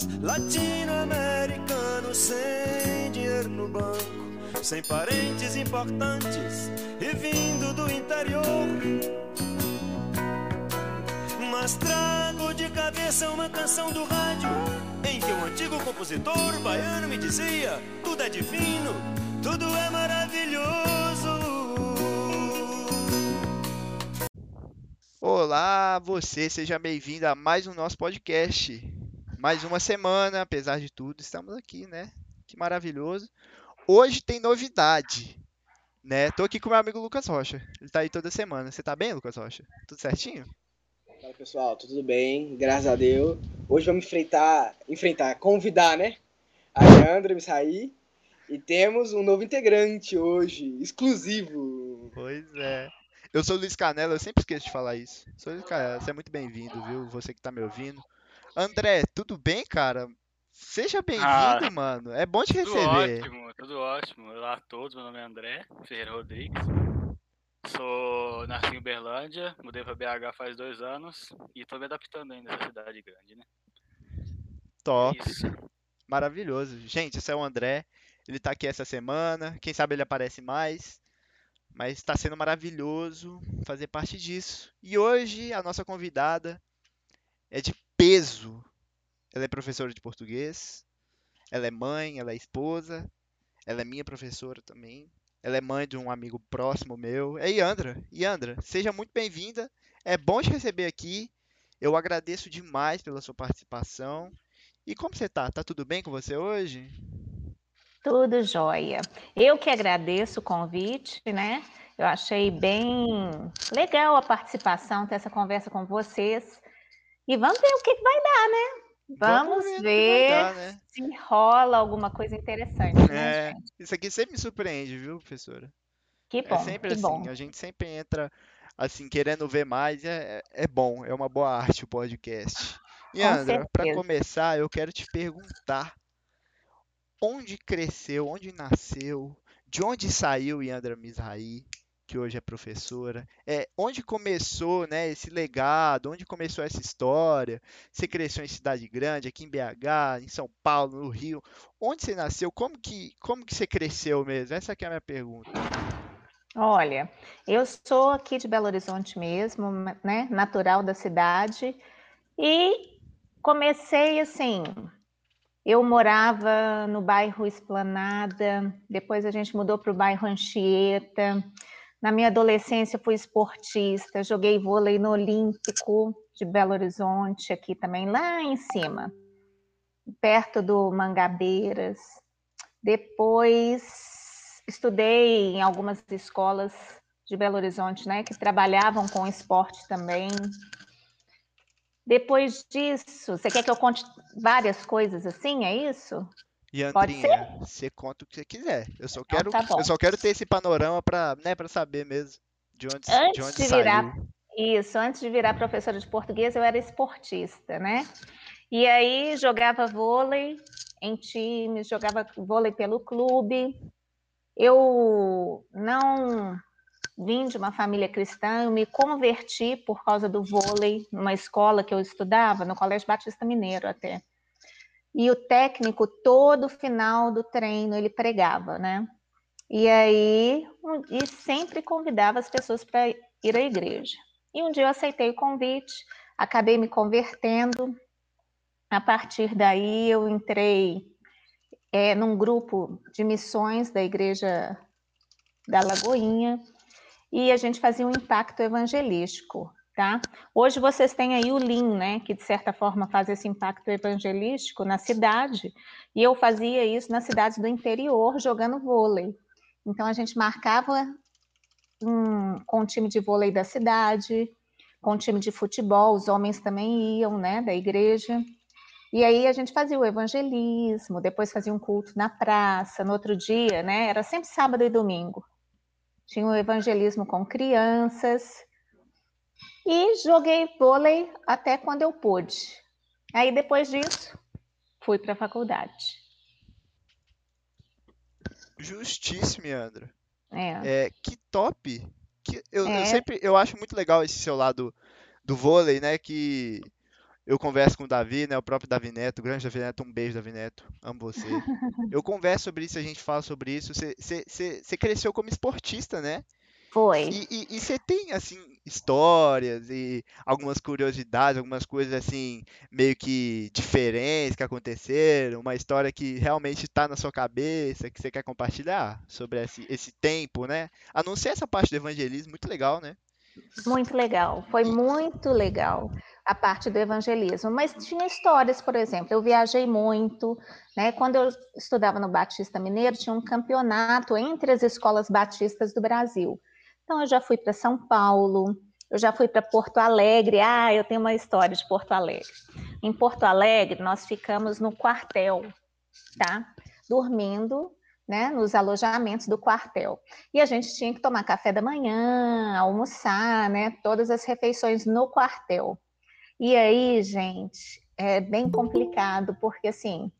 rapaz latino-americano sem dinheiro no banco, sem parentes importantes e vindo do interior. Mas trago de cabeça uma canção do rádio em que um antigo compositor baiano me dizia: tudo é divino, tudo é maravilhoso. Olá, você, seja bem-vindo a mais um nosso podcast. Mais uma semana, apesar de tudo, estamos aqui, né? Que maravilhoso. Hoje tem novidade, né? Tô aqui com meu amigo Lucas Rocha. Ele tá aí toda semana. Você tá bem, Lucas Rocha? Tudo certinho? Fala pessoal, tudo bem? Graças a Deus. Hoje vamos enfrentar, enfrentar, convidar, né? A Leandra me sair e temos um novo integrante hoje, exclusivo. Pois é. Eu sou o Luiz Canela, eu sempre esqueço de falar isso. Sou Luiz Canela, você é muito bem-vindo, viu? Você que tá me ouvindo. André, tudo bem, cara? Seja bem-vindo, Ah, mano. É bom te Tudo receber. ótimo, tudo ótimo. Olá a todos, meu nome é André Ferreira Rodrigues. Sou nasci em Uberlândia, mudei para BH faz dois anos e tô me adaptando ainda nessa cidade grande, né? Top. É isso. Maravilhoso. Gente, esse é o André. Ele tá aqui essa semana. Quem sabe ele aparece mais. Mas está sendo maravilhoso fazer parte disso. E hoje a nossa convidada é de peso. Ela é professora de português. Ela é mãe, ela é esposa. Ela é minha professora também. Ela é mãe de um amigo próximo meu. É Yandra. Yandra, seja muito bem-vinda. É bom te receber aqui. Eu agradeço demais pela sua participação. E como você tá? Tá tudo bem com você hoje? Tudo jóia. Eu que agradeço o convite, né? Eu achei bem legal a participação, ter essa conversa com vocês. E vamos ver o que que vai dar, né? Vamos ver que vai ver dar, né? se rola alguma coisa interessante, né, É, isso aqui sempre me surpreende, viu, professora? Que É bom, sempre que assim, bom. a gente sempre entra assim, querendo ver mais, é, é bom, é uma boa arte o podcast. E Com Andra, para começar, eu quero te perguntar onde cresceu, onde nasceu, de onde saiu Yandra Mizrahi, que hoje é professora, é, onde começou, né, esse legado, onde começou essa história? Você cresceu em cidade grande, aqui em BH, em São Paulo, no Rio. Onde você nasceu? Como que, como que você cresceu mesmo? Essa é a minha pergunta. Olha, eu sou aqui de Belo Horizonte mesmo, né? Natural da cidade. E comecei assim. Eu morava no bairro Esplanada, depois a gente mudou para o bairro Anchieta. Na minha adolescência fui esportista, joguei vôlei no Olímpico de Belo Horizonte, aqui também, lá em cima, perto do Mangabeiras. Depois estudei em algumas escolas de Belo Horizonte, né, que trabalhavam com esporte também. Depois disso, você quer que eu conte várias coisas assim? É isso? E Andrinha, você conta o que você quiser. Eu só Então quero, tá eu só quero ter esse panorama para, né, para saber mesmo de onde, de Antes onde de virar saiu. Isso, antes de virar professora de português, eu era esportista, né? E aí jogava vôlei em times, jogava vôlei pelo clube. Eu não vim de uma família cristã, eu me converti por causa do vôlei numa escola que eu estudava, no Colégio Batista Mineiro até. E o técnico, todo final do treino, ele pregava, né? E aí, e sempre convidava as pessoas para ir à igreja. E um dia eu aceitei o convite, acabei me convertendo. A partir daí, eu entrei é, num grupo de missões da Igreja da Lagoinha e a gente fazia um impacto evangelístico, tá? Hoje vocês têm aí o Lean, né, que de certa forma faz esse impacto evangelístico na cidade, e eu fazia isso nas cidades do interior jogando vôlei. Então a gente marcava um- com o time de vôlei da cidade, com o time de futebol, os homens também iam, né, da igreja. E aí a gente fazia o evangelismo, depois fazia um culto na praça, no outro dia, né, era sempre sábado e domingo. Tinha o evangelismo com crianças. E joguei vôlei até quando eu pude. Aí depois disso, fui para a faculdade. Justíssimo, Andra. É. É, que top! Que eu, eu É. sempre eu acho muito legal esse seu lado do vôlei, né? Que eu converso com o Davi, né? O próprio Davi Neto, o grande Davi Neto, um beijo, Davi Neto. Amo você. Eu converso sobre isso, a gente fala sobre isso. Você cresceu como esportista, né? Foi. E você tem, assim, histórias e algumas curiosidades, algumas coisas, assim, meio que diferentes que aconteceram, uma história que realmente está na sua cabeça, que você quer compartilhar sobre esse, esse tempo, né? A não ser essa parte do evangelismo, muito legal, né? Muito legal, foi muito legal a parte do evangelismo, mas tinha histórias, por exemplo, eu viajei muito, né? Quando eu estudava no Batista Mineiro, tinha um campeonato entre as escolas batistas do Brasil. Então, eu já fui para São Paulo, eu já fui para Porto Alegre. Ah, eu tenho uma história de Porto Alegre. Em Porto Alegre, nós ficamos no quartel, tá? Dormindo, né, nos alojamentos do quartel. E a gente tinha que tomar café da manhã, almoçar, né, todas as refeições no quartel. E aí, gente, é bem complicado, porque assim,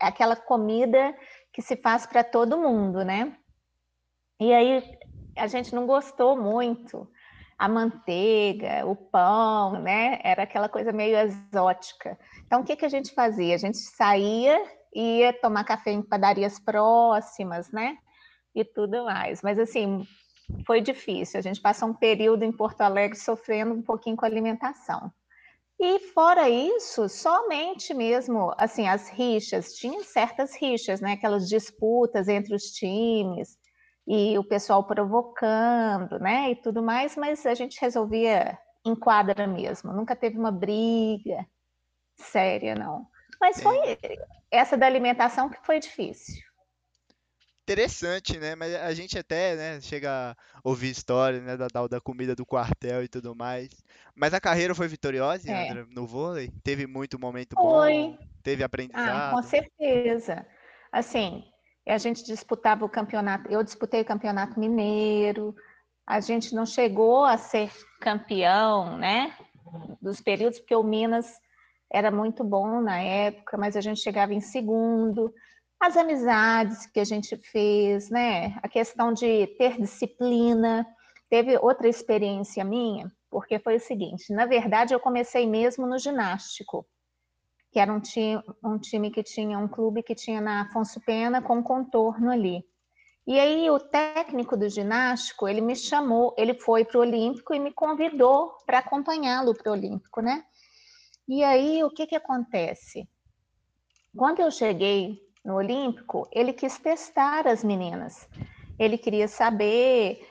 é aquela comida que se faz para todo mundo, né? E aí a gente não gostou muito. A manteiga, o pão, né? Era aquela coisa meio exótica. Então, o que, que a gente fazia? A gente saía ia tomar café em padarias próximas, né? E tudo mais. Mas, assim, foi difícil. A gente passou um período em Porto Alegre sofrendo um pouquinho com a alimentação. E fora isso, somente mesmo, assim, as rixas, tinha certas rixas, né? Aquelas disputas entre os times, e o pessoal provocando, né, e tudo mais, mas a gente resolvia em quadra mesmo, nunca teve uma briga séria, não. Mas foi essa da alimentação que foi difícil. Interessante, né? Mas a gente até, né, chega a ouvir história, né, da, da comida do quartel e tudo mais. Mas a carreira foi vitoriosa, é. André, no vôlei? Teve muito momento foi. bom? Teve aprendizado? Ah, com certeza. Assim, a gente disputava o campeonato, eu disputei o campeonato mineiro, a gente não chegou a ser campeão, né? Dos períodos, porque o Minas era muito bom na época, mas a gente chegava em segundo. As amizades que a gente fez, né? A questão de ter disciplina. Teve outra experiência minha, porque foi o seguinte: na verdade, eu comecei mesmo no ginástico que era um time, um time que tinha um clube que tinha na Afonso Pena com contorno ali. E aí o técnico do ginástico, ele me chamou, ele foi para o Olímpico e me convidou para acompanhá-lo para o Olímpico, né? E aí o que que acontece? Quando eu cheguei no Olímpico, ele quis testar as meninas. Ele queria saber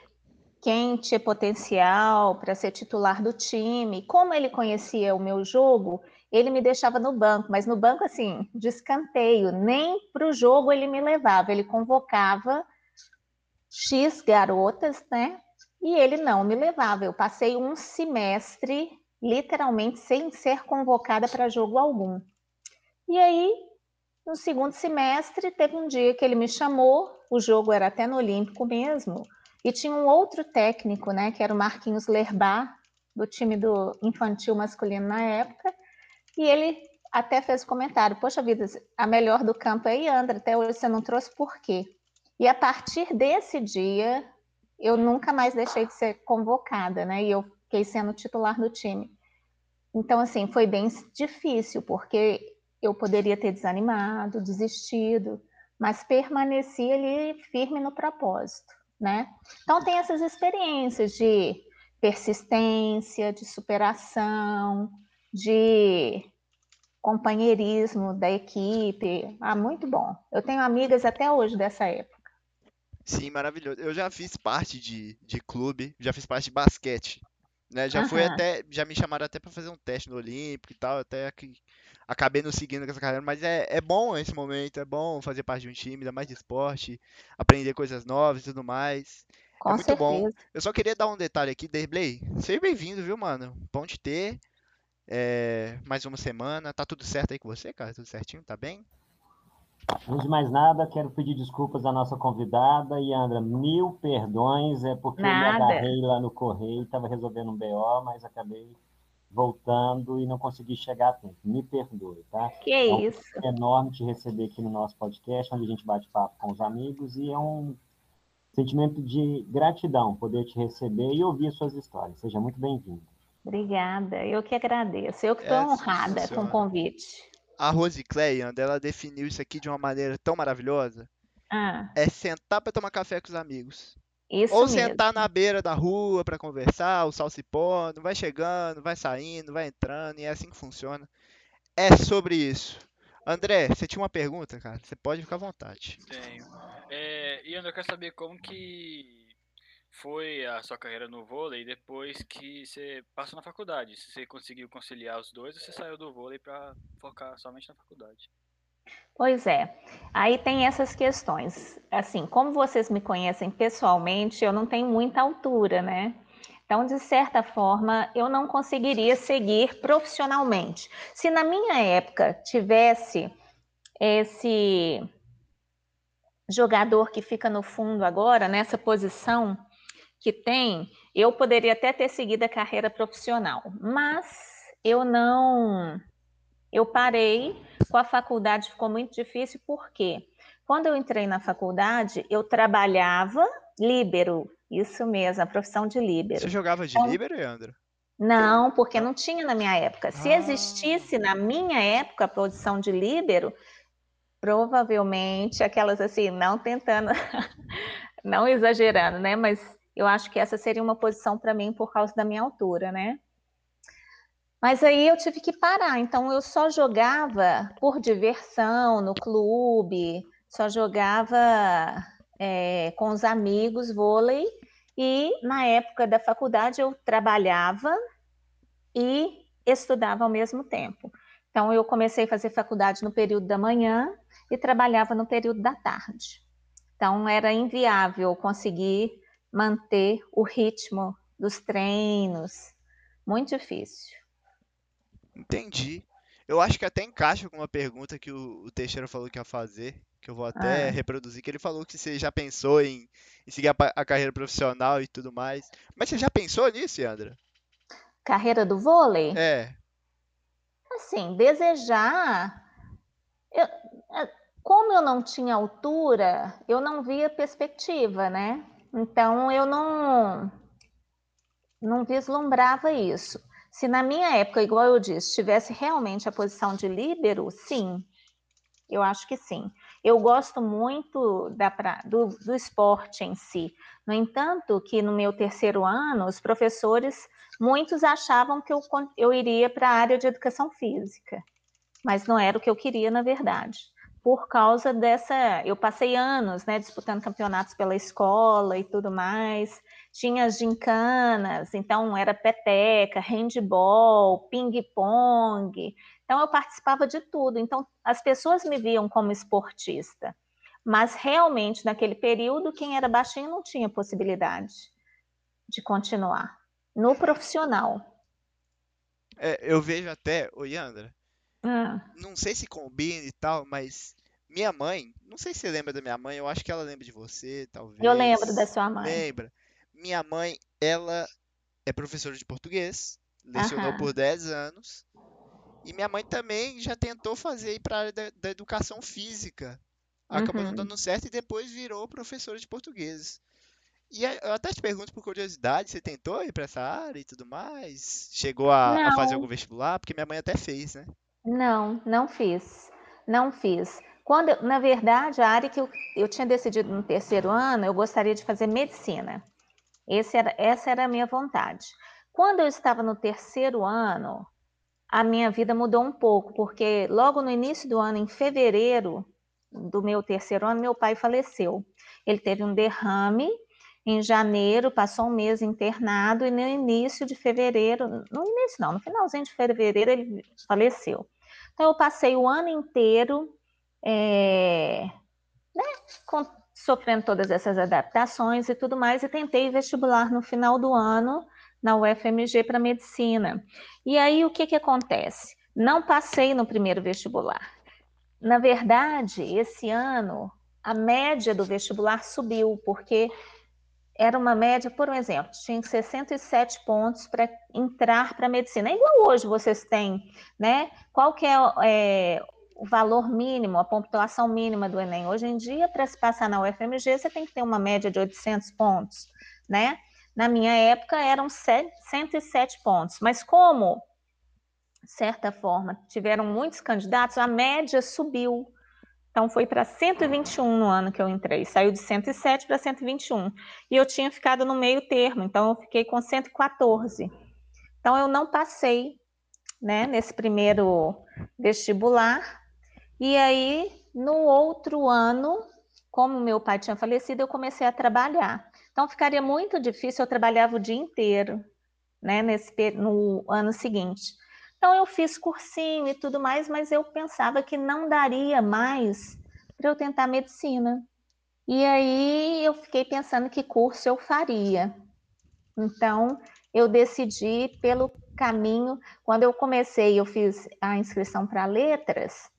quem tinha potencial para ser titular do time. Como ele conhecia o meu jogo, ele me deixava no banco, mas no banco, assim, de escanteio, nem para o jogo ele me levava, ele convocava X garotas, né? E ele não me levava. Eu passei um semestre, literalmente, sem ser convocada para jogo algum. E aí, no segundo semestre, teve um dia que ele me chamou, o jogo era até no Olímpico mesmo, e tinha um outro técnico, né, que era o Marquinhos Lerbar, do time do infantil masculino na época, e ele até fez o comentário: Poxa vida, a melhor do campo é Yandra, até hoje você não trouxe por quê? E a partir desse dia, eu nunca mais deixei de ser convocada, né? E eu fiquei sendo titular do time. Então, assim, foi bem difícil, porque eu poderia ter desanimado, desistido, mas permaneci ali firme no propósito, né? Então, tem essas experiências de persistência, de superação, de companheirismo da equipe. Ah, muito bom. Eu tenho amigas até hoje dessa época. Sim, maravilhoso. Eu já fiz parte de, de clube, já fiz parte de basquete. Né? Já uhum. fui até, já me chamaram até para fazer um teste no Olímpico e tal, até que acabei não seguindo com essa carreira, mas é, é bom esse momento, é bom fazer parte de um time, ainda mais de esporte, aprender coisas novas e tudo mais. É com é muito certeza. bom. Eu só queria dar um detalhe aqui, Derblay. Seja bem-vindo, viu, mano? Bom te ter. É, mais uma semana. Tá tudo certo aí com você, cara? Tudo certinho? Tá bem? Antes de mais nada, quero pedir desculpas à nossa convidada, Yandra. Mil perdões, é porque nada. eu me agarrei lá no correio, estava resolvendo um BO, mas acabei voltando e não consegui chegar a tempo. Me perdoe, tá? Que é um isso. É enorme te receber aqui no nosso podcast, onde a gente bate papo com os amigos, e é um sentimento de gratidão poder te receber e ouvir suas histórias. Seja muito bem-vindo. Obrigada, eu que agradeço. Eu que estou é, honrada com o convite. A Rose Cleand, ela definiu isso aqui de uma maneira tão maravilhosa. Ah. É sentar para tomar café com os amigos. Isso Ou mesmo. sentar na beira da rua para conversar, o sol se pondo, vai chegando, vai saindo, vai entrando, e é assim que funciona. É sobre isso. André, você tinha uma pergunta, cara? Você pode ficar à vontade. Tenho. É, e André, eu quero saber como que foi a sua carreira no vôlei depois que você passou na faculdade? Se você conseguiu conciliar os dois você saiu do vôlei para focar somente na faculdade? Pois é, aí tem essas questões. Assim, como vocês me conhecem pessoalmente, eu não tenho muita altura, né? Então, de certa forma, eu não conseguiria seguir profissionalmente. Se na minha época tivesse esse jogador que fica no fundo agora, nessa posição, que tem, eu poderia até ter seguido a carreira profissional, mas eu não. Eu parei com a faculdade, ficou muito difícil, porque quando eu entrei na faculdade, eu trabalhava líbero, isso mesmo, a profissão de líbero. Você jogava de então, líbero, Leandro? Não, porque não tinha na minha época. Se ah. existisse na minha época a posição de líbero, provavelmente aquelas assim, não tentando, não exagerando, né? Mas eu acho que essa seria uma posição para mim por causa da minha altura, né? Mas aí eu tive que parar, então eu só jogava por diversão no clube, só jogava é, com os amigos vôlei e na época da faculdade eu trabalhava e estudava ao mesmo tempo. Então eu comecei a fazer faculdade no período da manhã e trabalhava no período da tarde. Então era inviável conseguir manter o ritmo dos treinos. Muito difícil. Entendi. Eu acho que até encaixa com uma pergunta que o, o Teixeira falou que ia fazer, que eu vou até ah. reproduzir, que ele falou que você já pensou em, em seguir a, a, carreira profissional e tudo mais. Mas você já pensou nisso, Yandra? Carreira do vôlei? É. Assim, desejar. Eu, é, como eu não tinha altura, eu não via perspectiva, né? Então eu não não vislumbrava isso. Se na minha época, igual eu disse, tivesse realmente a posição de líbero, sim, eu acho que sim. Eu gosto muito da, do, do esporte em si. No entanto, que no meu terceiro ano, os professores, muitos achavam que eu, eu iria para a área de educação física, mas não era o que eu queria, na verdade por causa dessa. Eu passei anos né, disputando campeonatos pela escola e tudo mais. Tinha as gincanas, então era peteca, handball, ping-pong. Então eu participava de tudo. Então as pessoas me viam como esportista. Mas realmente, naquele período, quem era baixinho não tinha possibilidade de continuar. No profissional. É, eu vejo até, o Yandra, ah. Não sei se combina e tal, mas minha mãe, não sei se você lembra da minha mãe, eu acho que ela lembra de você, talvez. Eu lembro da sua mãe. Lembra? Minha mãe, ela é professora de português, lecionou Aham. por 10 anos. E minha mãe também já tentou fazer ir para a área da, da, educação física. Acabou uhum. não dando certo e depois virou professora de português. E eu até te pergunto por curiosidade, você tentou ir para essa área e tudo mais? Chegou a, a fazer algum vestibular? Porque minha mãe até fez, né? Não, não fiz. Não fiz. Quando, na verdade, a área que eu, eu tinha decidido no terceiro ano, eu gostaria de fazer medicina. Era, essa era a minha vontade. Quando eu estava no terceiro ano, a minha vida mudou um pouco, porque logo no início do ano, em fevereiro do meu terceiro ano, meu pai faleceu. Ele teve um derrame em janeiro, passou um mês internado e no início de fevereiro, no início não, no finalzinho de fevereiro ele faleceu. Então, eu passei o ano inteiro é, né, com, sofrendo todas essas adaptações e tudo mais, e tentei vestibular no final do ano na UFMG para medicina. E aí, o que, que acontece? Não passei no primeiro vestibular. Na verdade, esse ano, a média do vestibular subiu, porque era uma média, por um exemplo, tinha 67 pontos para entrar para a medicina. É igual hoje vocês têm, né? Qual que é, é, o valor mínimo, a pontuação mínima do Enem? Hoje em dia, para se passar na UFMG, você tem que ter uma média de 800 pontos, né? na minha época eram 107 pontos, mas como, de certa forma, tiveram muitos candidatos, a média subiu. Então foi para 121 no ano que eu entrei, saiu de 107 para 121. E eu tinha ficado no meio termo, então eu fiquei com 114. Então eu não passei, né, nesse primeiro vestibular. E aí no outro ano, como meu pai tinha falecido, eu comecei a trabalhar. Então ficaria muito difícil, eu trabalhava o dia inteiro, né, nesse no ano seguinte. Então eu fiz cursinho e tudo mais, mas eu pensava que não daria mais para eu tentar medicina. E aí eu fiquei pensando que curso eu faria. Então eu decidi pelo caminho. Quando eu comecei, eu fiz a inscrição para letras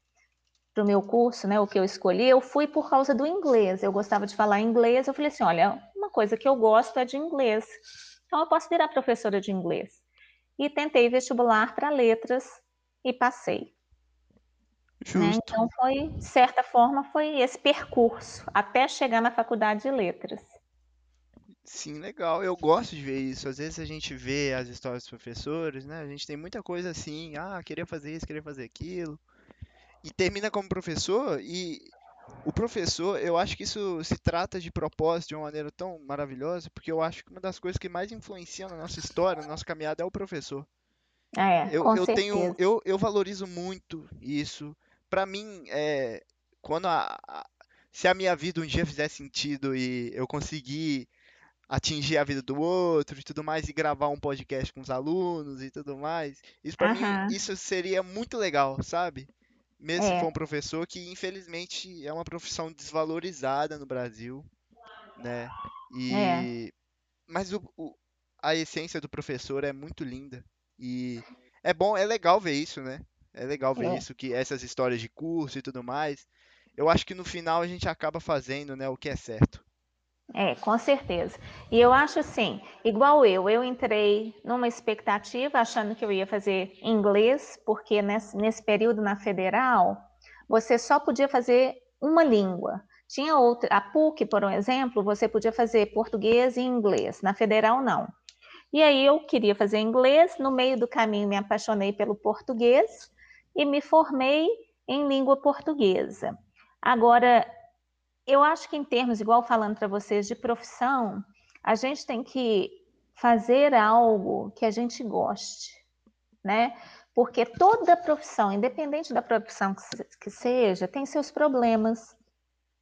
para o meu curso, né? O que eu escolhi, eu fui por causa do inglês. Eu gostava de falar inglês. Eu falei assim, olha, uma coisa que eu gosto é de inglês. Então eu posso virar professora de inglês e tentei vestibular para letras e passei. Né? Então foi, de certa forma, foi esse percurso até chegar na faculdade de letras. Sim, legal. Eu gosto de ver isso. Às vezes a gente vê as histórias dos professores, né? A gente tem muita coisa assim, ah, queria fazer isso, queria fazer aquilo. E termina como professor e o professor, eu acho que isso se trata de propósito de uma maneira tão maravilhosa, porque eu acho que uma das coisas que mais influenciam na nossa história, na nossa caminhada, é o professor. É, eu, eu tenho, eu, eu valorizo muito isso. Para mim, é, quando a, a, se a minha vida um dia fizer sentido e eu conseguir atingir a vida do outro e tudo mais, e gravar um podcast com os alunos e tudo mais, isso para mim, isso seria muito legal, sabe? Mesmo é. se for um professor que infelizmente é uma profissão desvalorizada no Brasil, né? E é. mas o, o, a essência do professor é muito linda e é bom, é legal ver isso, né? É legal ver é. isso que essas histórias de curso e tudo mais. Eu acho que no final a gente acaba fazendo, né, o que é certo. É, com certeza. E eu acho assim, igual eu, eu entrei numa expectativa achando que eu ia fazer inglês, porque nesse, nesse período na federal, você só podia fazer uma língua. Tinha outra, a PUC, por um exemplo, você podia fazer português e inglês, na federal não. E aí eu queria fazer inglês, no meio do caminho me apaixonei pelo português e me formei em língua portuguesa. Agora, eu acho que em termos, igual falando para vocês, de profissão, a gente tem que fazer algo que a gente goste, né? Porque toda profissão, independente da profissão que seja, tem seus problemas,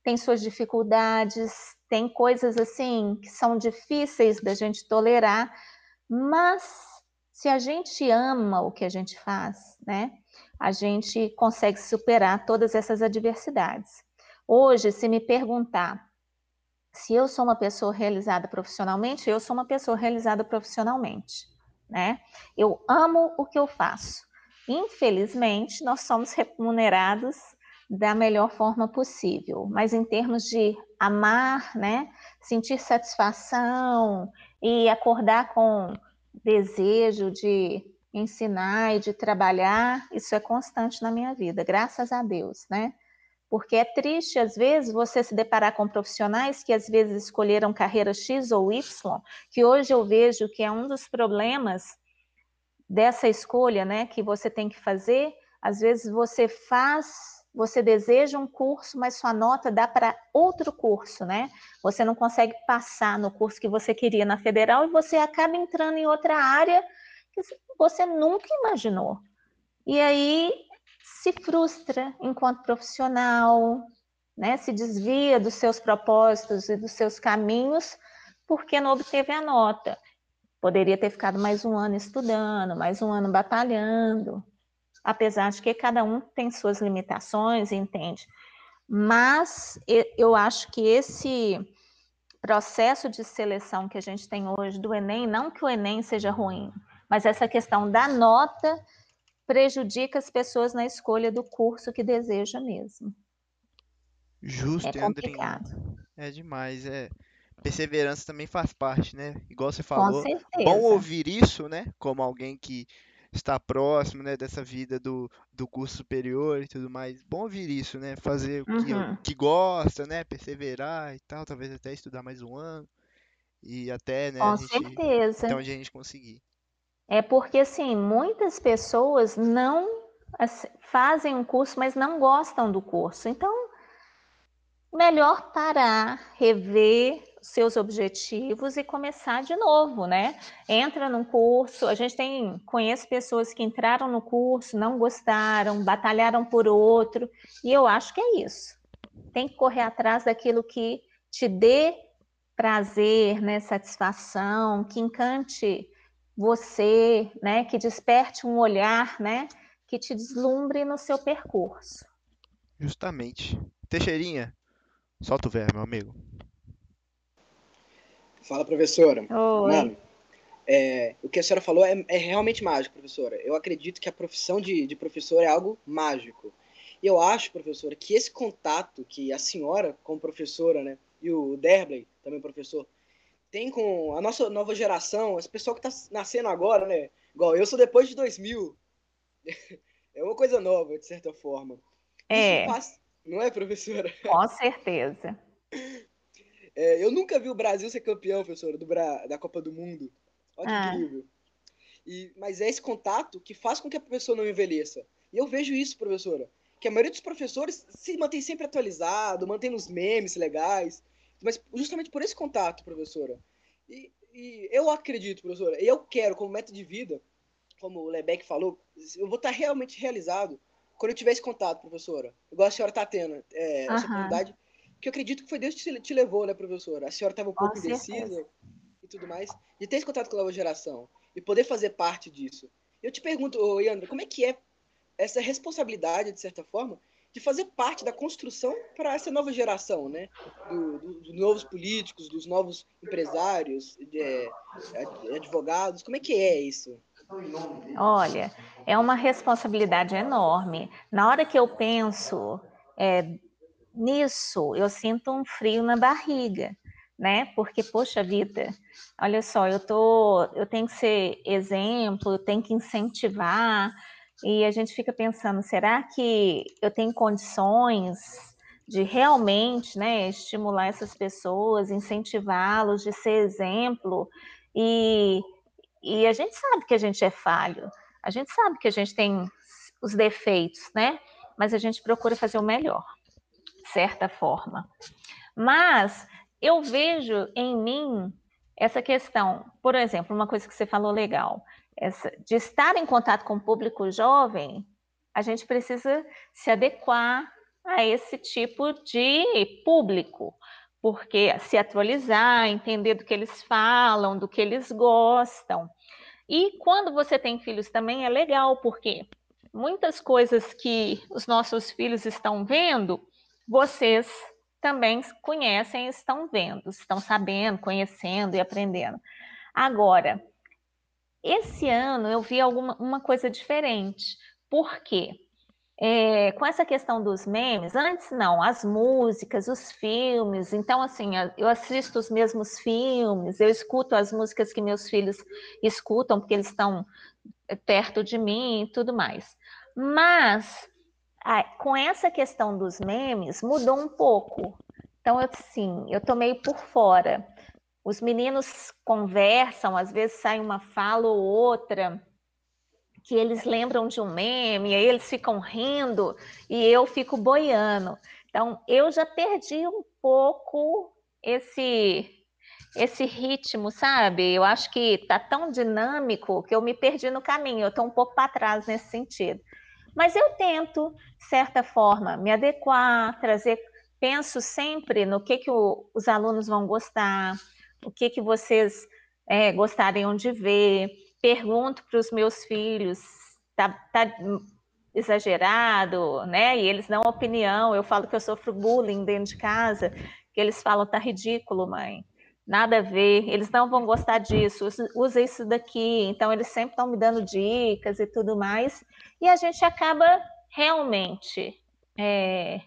tem suas dificuldades, tem coisas assim que são difíceis da gente tolerar, mas se a gente ama o que a gente faz, né? A gente consegue superar todas essas adversidades. Hoje, se me perguntar se eu sou uma pessoa realizada profissionalmente, eu sou uma pessoa realizada profissionalmente, né? Eu amo o que eu faço. Infelizmente, nós somos remunerados da melhor forma possível, mas em termos de amar, né, sentir satisfação e acordar com desejo de ensinar e de trabalhar, isso é constante na minha vida, graças a Deus, né? Porque é triste, às vezes, você se deparar com profissionais que às vezes escolheram carreira X ou Y, que hoje eu vejo que é um dos problemas dessa escolha, né, que você tem que fazer. Às vezes você faz, você deseja um curso, mas sua nota dá para outro curso, né? Você não consegue passar no curso que você queria na federal e você acaba entrando em outra área que você nunca imaginou. E aí se frustra enquanto profissional, né? se desvia dos seus propósitos e dos seus caminhos porque não obteve a nota. Poderia ter ficado mais um ano estudando, mais um ano batalhando, apesar de que cada um tem suas limitações, entende? Mas eu acho que esse processo de seleção que a gente tem hoje do Enem, não que o Enem seja ruim, mas essa questão da nota prejudica as pessoas na escolha do curso que deseja mesmo. Justo, é complicado. É demais, é. Perseverança também faz parte, né? Igual você falou. Com certeza. Bom ouvir isso, né? Como alguém que está próximo, né, dessa vida do, do curso superior e tudo mais. Bom ouvir isso, né? Fazer o que, uhum. que gosta, né? Perseverar e tal, talvez até estudar mais um ano. e até, né, Com gente, certeza. onde a gente conseguir. É porque, assim, muitas pessoas não fazem um curso, mas não gostam do curso. Então, melhor parar, rever seus objetivos e começar de novo, né? Entra num curso, a gente tem, conhece pessoas que entraram no curso, não gostaram, batalharam por outro, e eu acho que é isso. Tem que correr atrás daquilo que te dê prazer, né, satisfação, que encante você, né, que desperte um olhar, né, que te deslumbre no seu percurso. Justamente. Teixeirinha, solta o verbo, meu amigo. Fala, professora. Oi. Mano, é, o que a senhora falou é, é, realmente mágico, professora. Eu acredito que a profissão de, de professor é algo mágico. E eu acho, professora, que esse contato que a senhora, como professora, né, e o Derbley, também professor, tem com a nossa nova geração, esse pessoal que está nascendo agora, né? Igual eu sou depois de 2000. É uma coisa nova, de certa forma. É. Faz... Não é, professora? Com certeza. É, eu nunca vi o Brasil ser campeão, professora, do Bra... da Copa do Mundo. Olha que Ah. incrível. E, mas é esse contato que faz com que a professora não envelheça. E eu vejo isso, professora. Que a maioria dos professores se mantém sempre atualizado, mantém os memes legais. Mas justamente por esse contato, professora. E, e eu acredito, professora, e eu quero, como método de vida, como o Lebeck falou, eu vou estar realmente realizado quando eu tiver esse contato, professora. Igual a senhora está tendo, é, essa Aham. oportunidade. Que eu acredito que foi Deus que te, te levou, né, professora? A senhora estava um pouco indecisa e tudo mais. De ter esse contato com a nova geração e poder fazer parte disso. Eu te pergunto, Iandra, como é que é essa responsabilidade, de certa forma, de fazer parte da construção para essa nova geração, né? Do- do- dos novos políticos, dos novos empresários, de, é, ad- advogados. Como é que é isso? Olha, é uma responsabilidade enorme. Na hora que eu penso é, nisso, eu sinto um frio na barriga, né? Porque, poxa vida, olha só, eu tô, eu tenho que ser exemplo, eu tenho que incentivar, e a gente fica pensando, será que eu tenho condições de realmente, né, estimular essas pessoas, incentivá-los, de ser exemplo e e a gente sabe que a gente é falho, a gente sabe que a gente tem os defeitos, né? Mas a gente procura fazer o melhor, de certa forma. Mas eu vejo em mim essa questão, por exemplo, uma coisa que você falou legal, essa, de estar em contato com o público jovem, a gente precisa se adequar a esse tipo de público, porque se atualizar, entender do que eles falam, do que eles gostam. E quando você tem filhos também é legal, porque muitas coisas que os nossos filhos estão vendo, vocês também conhecem, estão vendo, estão sabendo, conhecendo e aprendendo. Agora, esse ano eu vi alguma uma coisa diferente. Por quê? É, com essa questão dos memes, antes não, as músicas, os filmes, então assim, eu assisto os mesmos filmes, eu escuto as músicas que meus filhos escutam, porque eles estão eh, perto de mim e tudo mais. Mas com essa questão dos memes, mudou um pouco. Então, eu, assim, eu tô meio por fora. Os meninos conversam, às vezes sai uma fala ou outra, que eles lembram de um meme, aí eles ficam rindo e eu fico boiando. Então, eu já perdi um pouco esse esse ritmo, sabe? Eu acho que tá tão dinâmico que eu me perdi no caminho, eu tô um pouco para trás nesse sentido. Mas eu tento, de certa forma, me adequar, trazer, penso sempre no que, que o- os alunos vão gostar, o que, que vocês é, gostariam de ver, pergunto para os meus filhos, tá, tá exagerado, né? E eles dão opinião, eu falo que eu sofro bullying dentro de casa, que eles falam, tá ridículo, mãe. Nada a ver, eles não vão gostar disso, usa- isso daqui. Então, eles sempre estão me dando dicas e tudo mais. E a gente acaba realmente, é,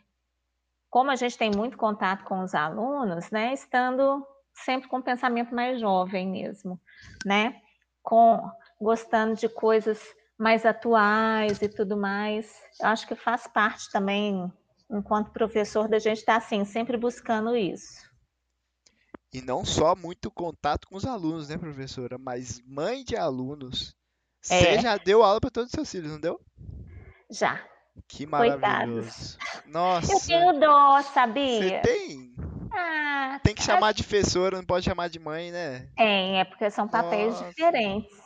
como a gente tem muito contato com os alunos, né? Estando sempre com um pensamento mais jovem mesmo, né? Com, gostando de coisas mais atuais e tudo mais. Eu acho que faz parte também, enquanto professor, da gente estar assim, sempre buscando isso. E não só muito contato com os alunos, né, professora? Mas mãe de alunos. É. Você já deu aula para todos os seus filhos, não deu? Já. Que maravilhoso. Coitados. Nossa. Eu tenho dó, sabia? Você tem? Ah, tem que chamar de professora, não pode chamar de mãe, né? Tem, é porque são papéis Nossa. diferentes.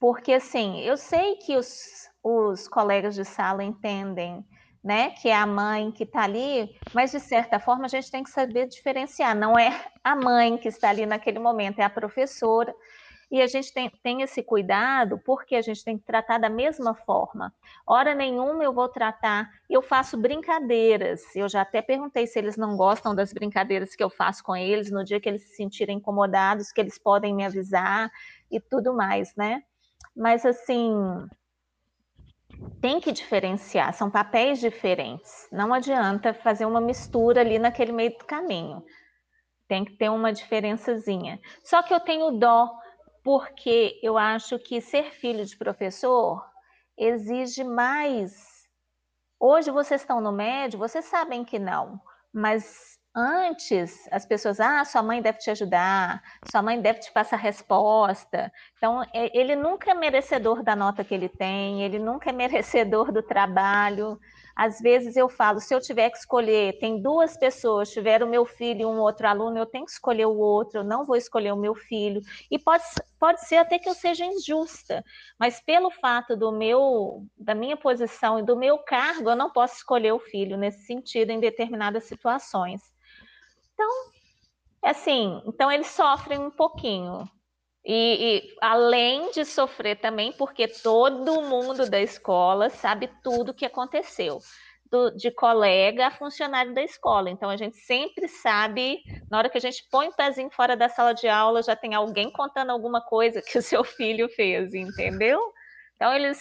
Porque, assim, eu sei que os, os colegas de sala entendem né, que é a mãe que está ali, mas de certa forma a gente tem que saber diferenciar. Não é a mãe que está ali naquele momento, é a professora. E a gente tem, tem esse cuidado porque a gente tem que tratar da mesma forma. Hora nenhuma eu vou tratar, eu faço brincadeiras. Eu já até perguntei se eles não gostam das brincadeiras que eu faço com eles, no dia que eles se sentirem incomodados, que eles podem me avisar e tudo mais, né? Mas assim, tem que diferenciar, são papéis diferentes. Não adianta fazer uma mistura ali naquele meio do caminho. Tem que ter uma diferençazinha. Só que eu tenho dó, porque eu acho que ser filho de professor exige mais. Hoje vocês estão no médio, vocês sabem que não, mas Antes, as pessoas, ah, sua mãe deve te ajudar, sua mãe deve te passar resposta. Então, é, ele nunca é merecedor da nota que ele tem, ele nunca é merecedor do trabalho. Às vezes eu falo, se eu tiver que escolher, tem duas pessoas, tiver o meu filho e um outro aluno, eu tenho que escolher o outro, eu não vou escolher o meu filho. E pode, pode ser até que eu seja injusta, mas pelo fato do meu, da minha posição e do meu cargo, eu não posso escolher o filho nesse sentido em determinadas situações. Então, é assim, então eles sofrem um pouquinho. E, e, além de sofrer também, porque todo mundo da escola sabe tudo o que aconteceu, do, de colega a funcionário da escola. Então a gente sempre sabe, na hora que a gente põe o pezinho fora da sala de aula, já tem alguém contando alguma coisa que o seu filho fez, entendeu? Então eles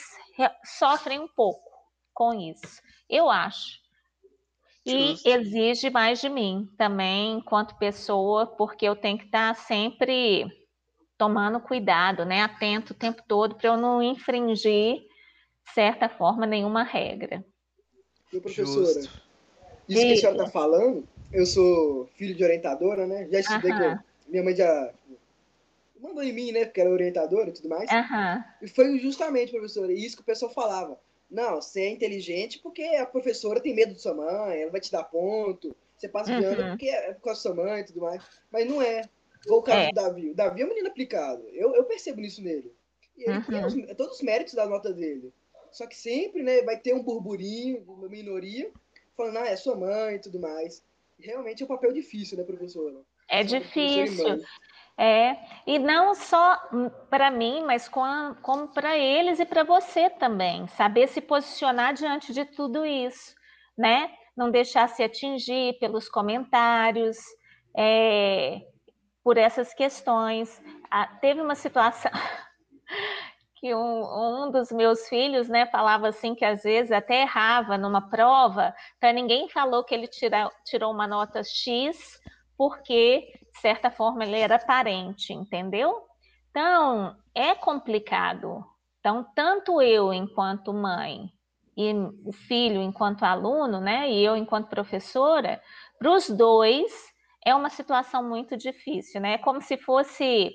sofrem um pouco com isso, eu acho. E exige mais de mim também, enquanto pessoa, porque eu tenho que estar sempre tomando cuidado, né? Atento o tempo todo para eu não infringir, de certa forma, nenhuma regra. E professora, Justo. isso que a senhora está falando, eu sou filho de orientadora, né? Já estudei com. Minha mãe já mandou em mim, né? Porque era orientadora e tudo mais. E foi justamente, professora, isso que o pessoal falava não, você é inteligente porque a professora tem medo de sua mãe, ela vai te dar ponto. Você passa de ano uhum. porque é por causa da sua mãe e tudo mais. Mas não é. Igual o caso é. do Davi. O Davi é um menino aplicado. Eu, eu percebo nisso nele. E ele uhum. tem os, todos os méritos da nota dele. Só que sempre, né, vai ter um burburinho, uma minoria, falando, ah, é sua mãe e tudo mais. Realmente é um papel difícil, né, professora? É difícil. É, e não só para mim, mas com, como para eles e para você também, saber se posicionar diante de tudo isso, né? Não deixar se atingir pelos comentários, é, por essas questões. Ah, teve uma situação que um, um, dos meus filhos, né, falava assim que às vezes até errava numa prova, para ninguém falou que ele tira, tirou uma nota X porque, de certa forma, ele era parente, entendeu? Então, é complicado. Então, tanto eu, enquanto mãe, e o filho, enquanto aluno, né, e eu, enquanto professora, para os dois é uma situação muito difícil, né? É como se fosse.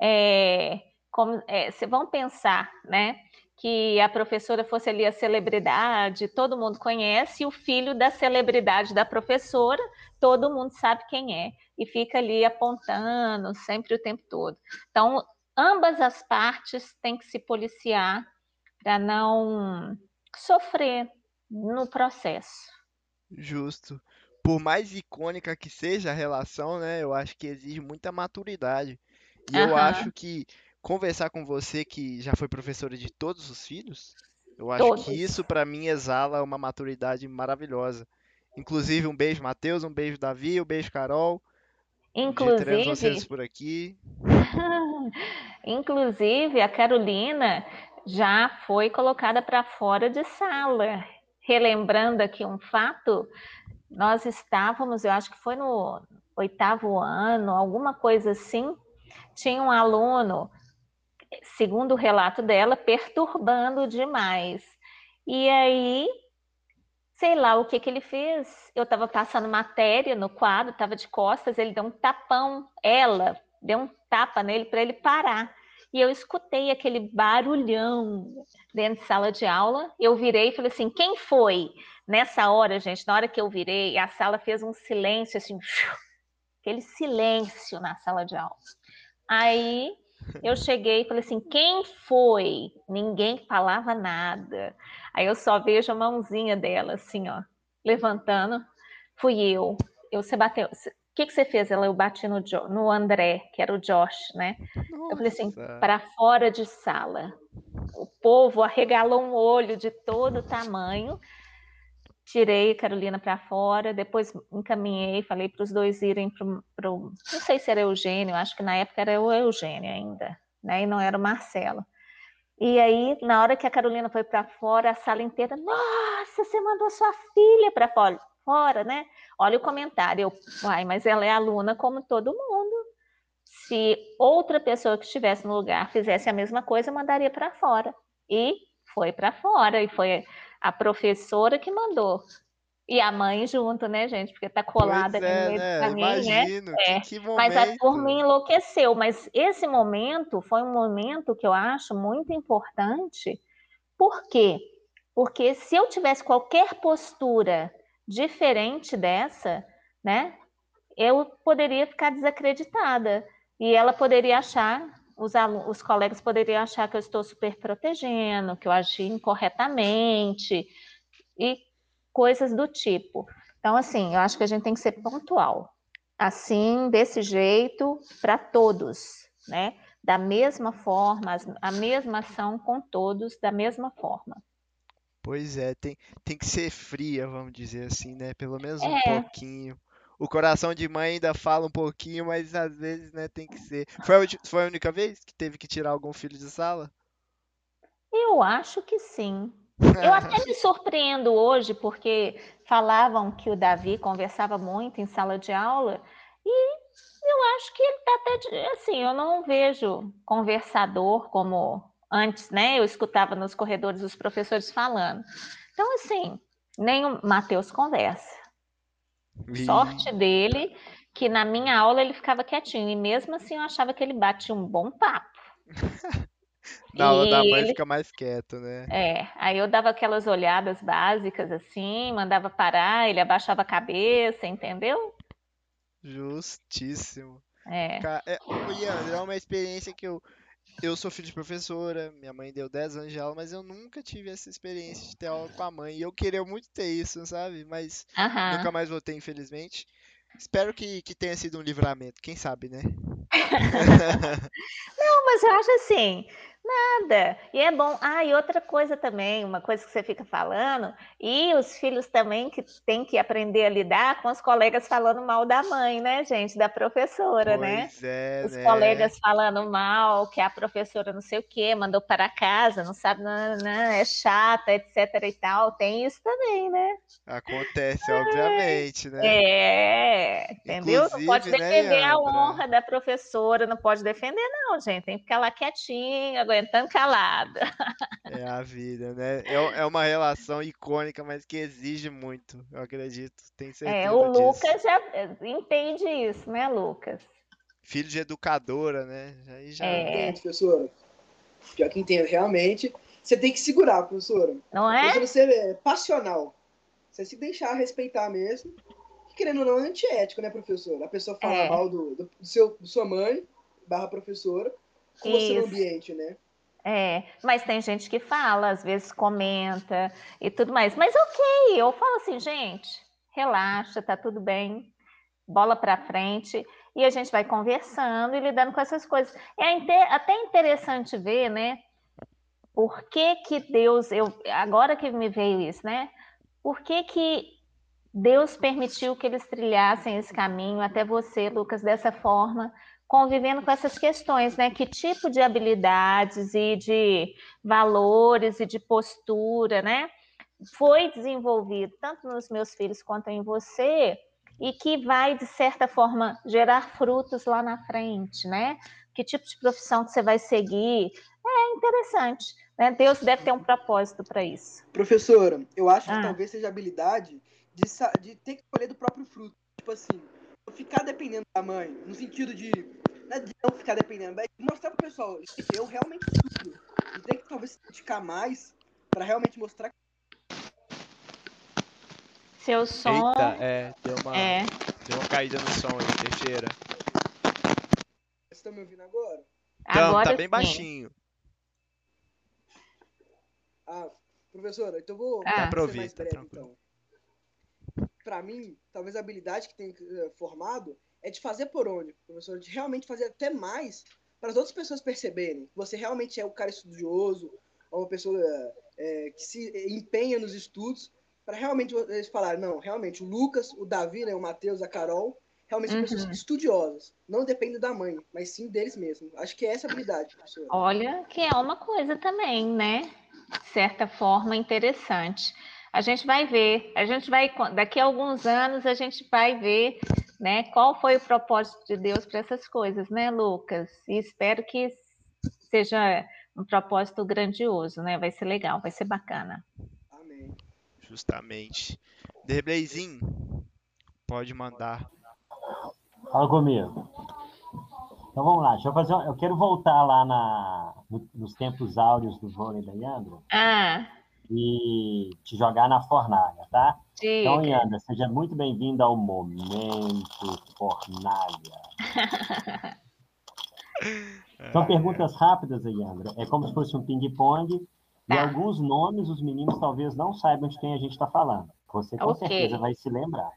É, como, é, vão pensar, né? que a professora fosse ali a celebridade, todo mundo conhece, e o filho da celebridade da professora, todo mundo sabe quem é, e fica ali apontando sempre o tempo todo. Então, ambas as partes têm que se policiar para não sofrer no processo. Justo. Por mais icônica que seja a relação, né, eu acho que exige muita maturidade. E uhum. eu acho que conversar com você que já foi professora de todos os filhos, eu acho todos. que isso para mim exala uma maturidade maravilhosa. Inclusive um beijo Matheus, um beijo Davi, um beijo Carol. Inclusive vocês por aqui. Inclusive a Carolina já foi colocada para fora de sala. Relembrando aqui um fato, nós estávamos, eu acho que foi no oitavo ano, alguma coisa assim, tinha um aluno segundo o relato dela, perturbando demais. E aí sei lá o que que ele fez. Eu estava passando matéria no quadro, estava de costas, ele deu um tapão, ela deu um tapa nele para ele parar. E eu escutei aquele barulhão dentro de sala de aula. Eu virei e falei assim: quem foi? Nessa hora, gente, na hora que eu virei, a sala fez um silêncio assim, aquele silêncio na sala de aula. Aí eu cheguei e falei assim: quem foi? Ninguém falava nada. Aí eu só vejo a mãozinha dela, assim, ó, levantando. Fui eu. Eu, você bateu. O que, que você fez? Ela, eu bati no, no André, que era o Josh, né? Nossa. Eu falei assim: para fora de sala. O povo arregalou um olho de todo tamanho tirei Carolina para fora, depois encaminhei, falei para os dois irem para o. Não sei se era Eugênio, acho que na época era o Eugênio ainda, né? E não era o Marcelo. E aí, na hora que a Carolina foi para fora, a sala inteira, nossa, você mandou sua filha para fora, fora, né? Olha o comentário, eu, uai, mas ela é aluna como todo mundo. Se outra pessoa que estivesse no lugar fizesse a mesma coisa, mandaria para fora. E foi para fora, e foi a professora que mandou. E a mãe junto, né, gente? Porque tá colada pois é, no meio né? do caminho, Imagino, né? É. Que, que mas a turma enlouqueceu. Mas esse momento foi um momento que eu acho muito importante. Por quê? Porque se eu tivesse qualquer postura diferente dessa, né, eu poderia ficar desacreditada. E ela poderia achar os, os colegas poderiam achar que eu estou super protegendo, que eu agi incorretamente e coisas do tipo. Então, assim, eu acho que a gente tem que ser pontual. Assim, desse jeito, para todos, né? Da mesma forma, a mesma ação com todos, da mesma forma. Pois é, tem, tem que ser fria, vamos dizer assim, né? Pelo menos um é. pouquinho o coração de mãe ainda fala um pouquinho, mas às vezes, né, tem que ser. Foi a, foi a única vez que teve que tirar algum filho de sala? Eu acho que sim. Eu até me surpreendo hoje, porque falavam que o Davi conversava muito em sala de aula, e eu acho que ele está até. De, assim, eu não vejo conversador como antes, né? Eu escutava nos corredores os professores falando. Então, assim, nem o Matheus conversa. Sorte dele que na minha aula ele ficava quietinho e mesmo assim eu achava que ele batia um bom papo. na aula da mãe ele... fica mais quieto, né? É, aí eu dava aquelas olhadas básicas assim, mandava parar, ele abaixava a cabeça, entendeu? Justíssimo. É. é, é uma experiência que eu, eu sou filho de professora, minha mãe deu 10 anos de aula, mas eu nunca tive essa experiência de ter aula com a mãe. E eu queria muito ter isso, sabe? Mas uhum. nunca mais vou ter, infelizmente. Espero que, que tenha sido um livramento, quem sabe, né? Não, mas eu acho assim, Nada. E é bom. Ah, e outra coisa também, uma coisa que você fica falando, e os filhos também que têm que aprender a lidar com os colegas falando mal da mãe, né, gente? Da professora, pois né? É, os né? colegas falando mal, que a professora não sei o quê, mandou para casa, não sabe, não, não, é chata, etc e tal. Tem isso também, né? Acontece, obviamente, né? É, entendeu? Inclusive, não pode né, defender né, a honra da professora, não pode defender, não, gente. Tem que ficar lá quietinho, aguentando calada. É a vida, né? É, é uma relação icônica, mas que exige muito, eu acredito. Tem certeza É, o disso. Lucas já eh, entende isso, né, Lucas? Filho de educadora, né? Aí já... É, professora. Pior que entendo, realmente. Você tem que segurar, professora. Não é? Professora ser é, passional. Você se deixar respeitar mesmo. querendo ou não, é antiético, né, professora? A pessoa fala é. mal do, do, seu, do sua mãe, barra professora, com Isso. você no ambiente, né? É, mas tem gente que fala, às vezes comenta e tudo mais. Mas ok, eu falo assim, gente, relaxa, tá tudo bem, bola para frente e a gente vai conversando e lidando com essas coisas. É até interessante ver, né? Por que, que Deus, eu agora que me veio isso, né? Por que, que Deus permitiu que eles trilhassem esse caminho até você, Lucas, dessa forma? Convivendo com essas questões, né? Que tipo de habilidades e de valores e de postura, né? Foi desenvolvido tanto nos meus filhos quanto em você e que vai, de certa forma, gerar frutos lá na frente, né? que tipo de profissão que você vai seguir. É interessante. Né? Deus deve ter um propósito para isso. Professora, eu acho ah. que talvez seja a habilidade de, de ter que escolher do próprio fruto. Tipo assim, ficar dependendo da mãe, no sentido de não, é de não ficar dependendo, mas mostrar pro pessoal eu realmente estudo. E tem que talvez se dedicar mais para realmente mostrar que seu som. Eita, é, deu uma, é. deu uma caída no som aí, Teixeira. Vocês estão me ouvindo agora? Então, agora tá bem sim. baixinho. Ah, professora, então vou ah. ser ouvir, mais tá breve, então. Pra mim, talvez a habilidade que tem uh, formado é de fazer por onde, professor, de realmente fazer até mais para as outras pessoas perceberem que você realmente é um cara estudioso, ou uma pessoa é, que se empenha nos estudos, para realmente eles falarem, não, realmente o Lucas, o Davi, né, o Matheus, a Carol, realmente são uhum. pessoas estudiosas. Não dependem da mãe, mas sim deles mesmos. Acho que é essa habilidade, professor. Olha, que é uma coisa também, né? De certa forma interessante. A gente vai ver, a gente vai, daqui a alguns anos, a gente vai ver, né, qual foi o propósito de Deus para essas coisas, né, Lucas? E espero que seja um propósito grandioso, né? Vai ser legal, vai ser bacana. Amém. Justamente. Derbleizinho, pode mandar. Fala comigo. Então vamos lá, deixa eu fazer. Eu quero voltar lá na, nos tempos áureos do vôlei da Yandra. Ah. E te jogar na fornalha, tá? Diga. Então, Yandra, seja muito bem-vinda ao Momento Fornalha. São perguntas rápidas, Yandra. É como se fosse um ping-pong. Tá. E alguns nomes os meninos talvez não saibam de quem a gente está falando. Você com okay. certeza vai se lembrar.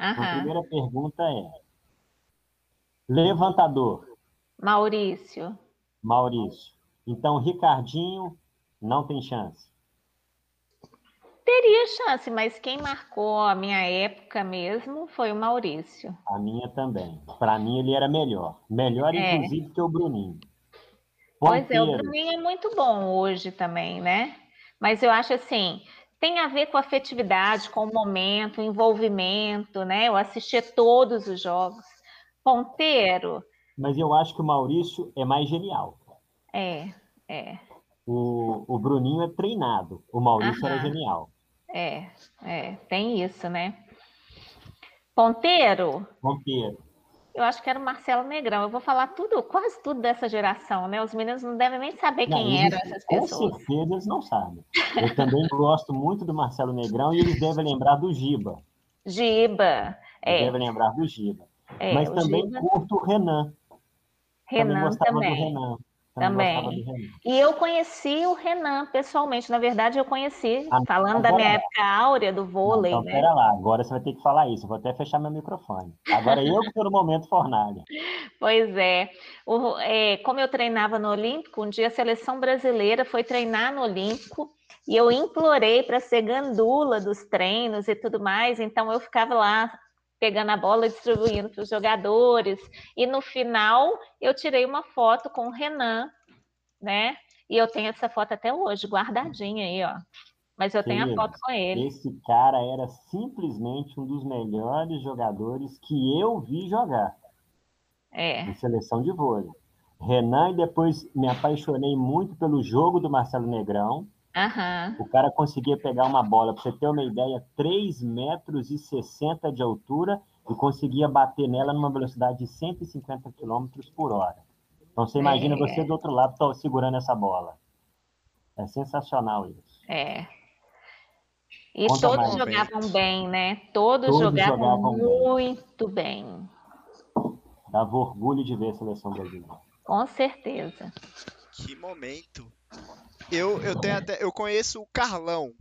Então, a primeira pergunta é: Levantador. Maurício. Maurício. Então, Ricardinho não tem chance. Teria chance, mas quem marcou a minha época mesmo foi o Maurício. A minha também. Para mim, ele era melhor. Melhor, é. inclusive, que o Bruninho. Ponteiro. Pois é, o Bruninho é muito bom hoje também, né? Mas eu acho assim, tem a ver com a afetividade, com o momento, o envolvimento, né? Eu assisti todos os jogos ponteiro. Mas eu acho que o Maurício é mais genial. É, é. O, o Bruninho é treinado, o Maurício Aham. era genial. É, é, tem isso, né? Ponteiro? Ponteiro. Eu acho que era o Marcelo Negrão. Eu vou falar tudo, quase tudo dessa geração, né? Os meninos não devem nem saber não, quem eles, eram essas pessoas. Com certeza eles não sabem. Eu também gosto muito do Marcelo Negrão e eles devem lembrar do Giba. Giba, é. Devem lembrar do Giba. É, Mas também Giba... curto o Renan. Renan também. também. Renan. Também. E eu conheci o Renan pessoalmente. Na verdade, eu conheci, ah, falando agora... da minha época áurea do vôlei. Então, né? pera lá, agora você vai ter que falar isso. vou até fechar meu microfone. Agora eu que estou no momento fornalha. Pois é. O, é. Como eu treinava no Olímpico, um dia a seleção brasileira foi treinar no Olímpico e eu implorei para ser gandula dos treinos e tudo mais. Então eu ficava lá pegando a bola distribuindo para os jogadores. E no final eu tirei uma foto com o Renan, né? E eu tenho essa foto até hoje, guardadinha aí, ó. Mas eu tenho a foto com ele. Esse cara era simplesmente um dos melhores jogadores que eu vi jogar. É. Em seleção de vôlei. Renan, e depois me apaixonei muito pelo jogo do Marcelo Negrão. Uhum. O cara conseguia pegar uma bola, para você ter uma ideia, 3 metros e 60 de altura e conseguia bater nela numa velocidade de 150 km por hora. Então você imagina é. você do outro lado tô segurando essa bola. É sensacional isso. É. E Conta todos jogavam bem. bem, né? Todos, todos jogavam, jogavam, muito bem. bem. Dava orgulho de ver a seleção brasileira. Com certeza. Que momento. Eu, eu tenho até. Eu conheço o Carlão.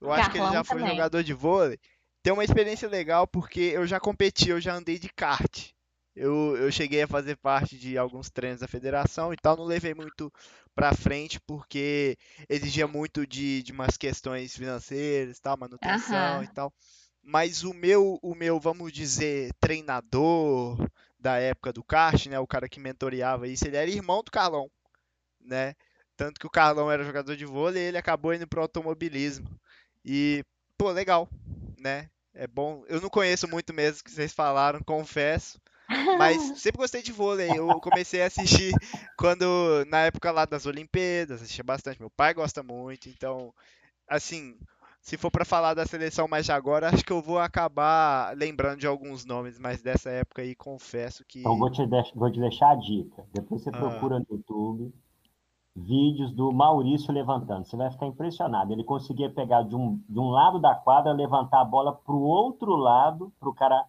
Eu acho que ele já foi também. jogador de vôlei. Tem uma experiência legal porque eu já competi, eu já andei de kart. Eu, eu cheguei a fazer parte de alguns treinos da federação e tal, não levei muito pra frente porque exigia muito de, de umas questões financeiras, tal, manutenção e tal. Mas o meu, o meu, vamos dizer, treinador da época do kart, né, o cara que mentoreava isso, ele era irmão do Carlão, né? Tanto que o Carlão era jogador de vôlei e ele acabou indo pro automobilismo. E, pô, legal, né? É bom. Eu não conheço muito mesmo que vocês falaram, confesso. Mas sempre gostei de vôlei. Eu comecei a assistir quando na época lá das Olimpíadas, assistia bastante. Meu pai gosta muito, então assim, se for para falar da seleção mais de agora, acho que eu vou acabar lembrando de alguns nomes, mas dessa época aí confesso que Então vou te, deix- vou te deixar a dica. Depois você Ah. procura no YouTube vídeos do Maurício levantando. Você vai ficar impressionado. Ele conseguia pegar de um, de um lado da quadra, levantar a bola para o outro lado, para o cara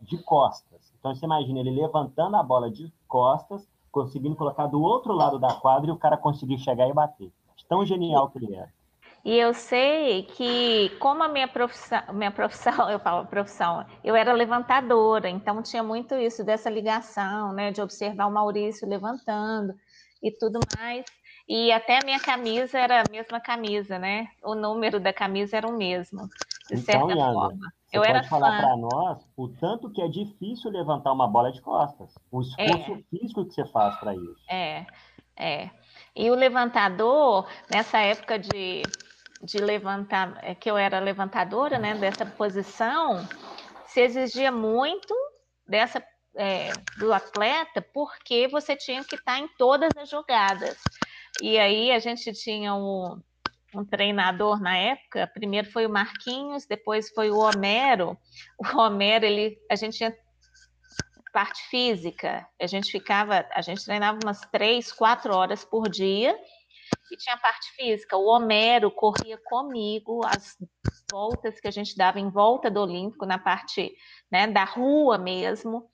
de costas. Então você imagina ele levantando a bola de costas, conseguindo colocar do outro lado da quadra e o cara conseguir chegar e bater. Tão genial que ele era. E eu sei que, como a minha profissão, minha profissão, eu falo profissão, eu era levantadora, então tinha muito isso dessa ligação, né, de observar o Maurício levantando e tudo mais. E até a minha camisa era a mesma camisa, né? O número da camisa era o mesmo, de Então, certa Yanda, forma. Você Eu pode era falar para nós o tanto que é difícil levantar uma bola de costas. O esforço físico que você faz para isso. É, é. E o levantador, nessa época de, de levantar, é, que eu era levantadora, né, dessa posição, se exigia muito dessa é, do atleta, porque você tinha que estar em todas as jogadas. E aí a gente tinha um, um treinador na época, primeiro foi o Marquinhos, depois foi o Homero. O Homero, ele, a gente tinha parte física. A gente ficava, a gente treinava umas três, quatro horas por dia e tinha parte física. O Homero corria comigo as voltas que a gente dava em volta do Olímpico, na parte né, da rua mesmo.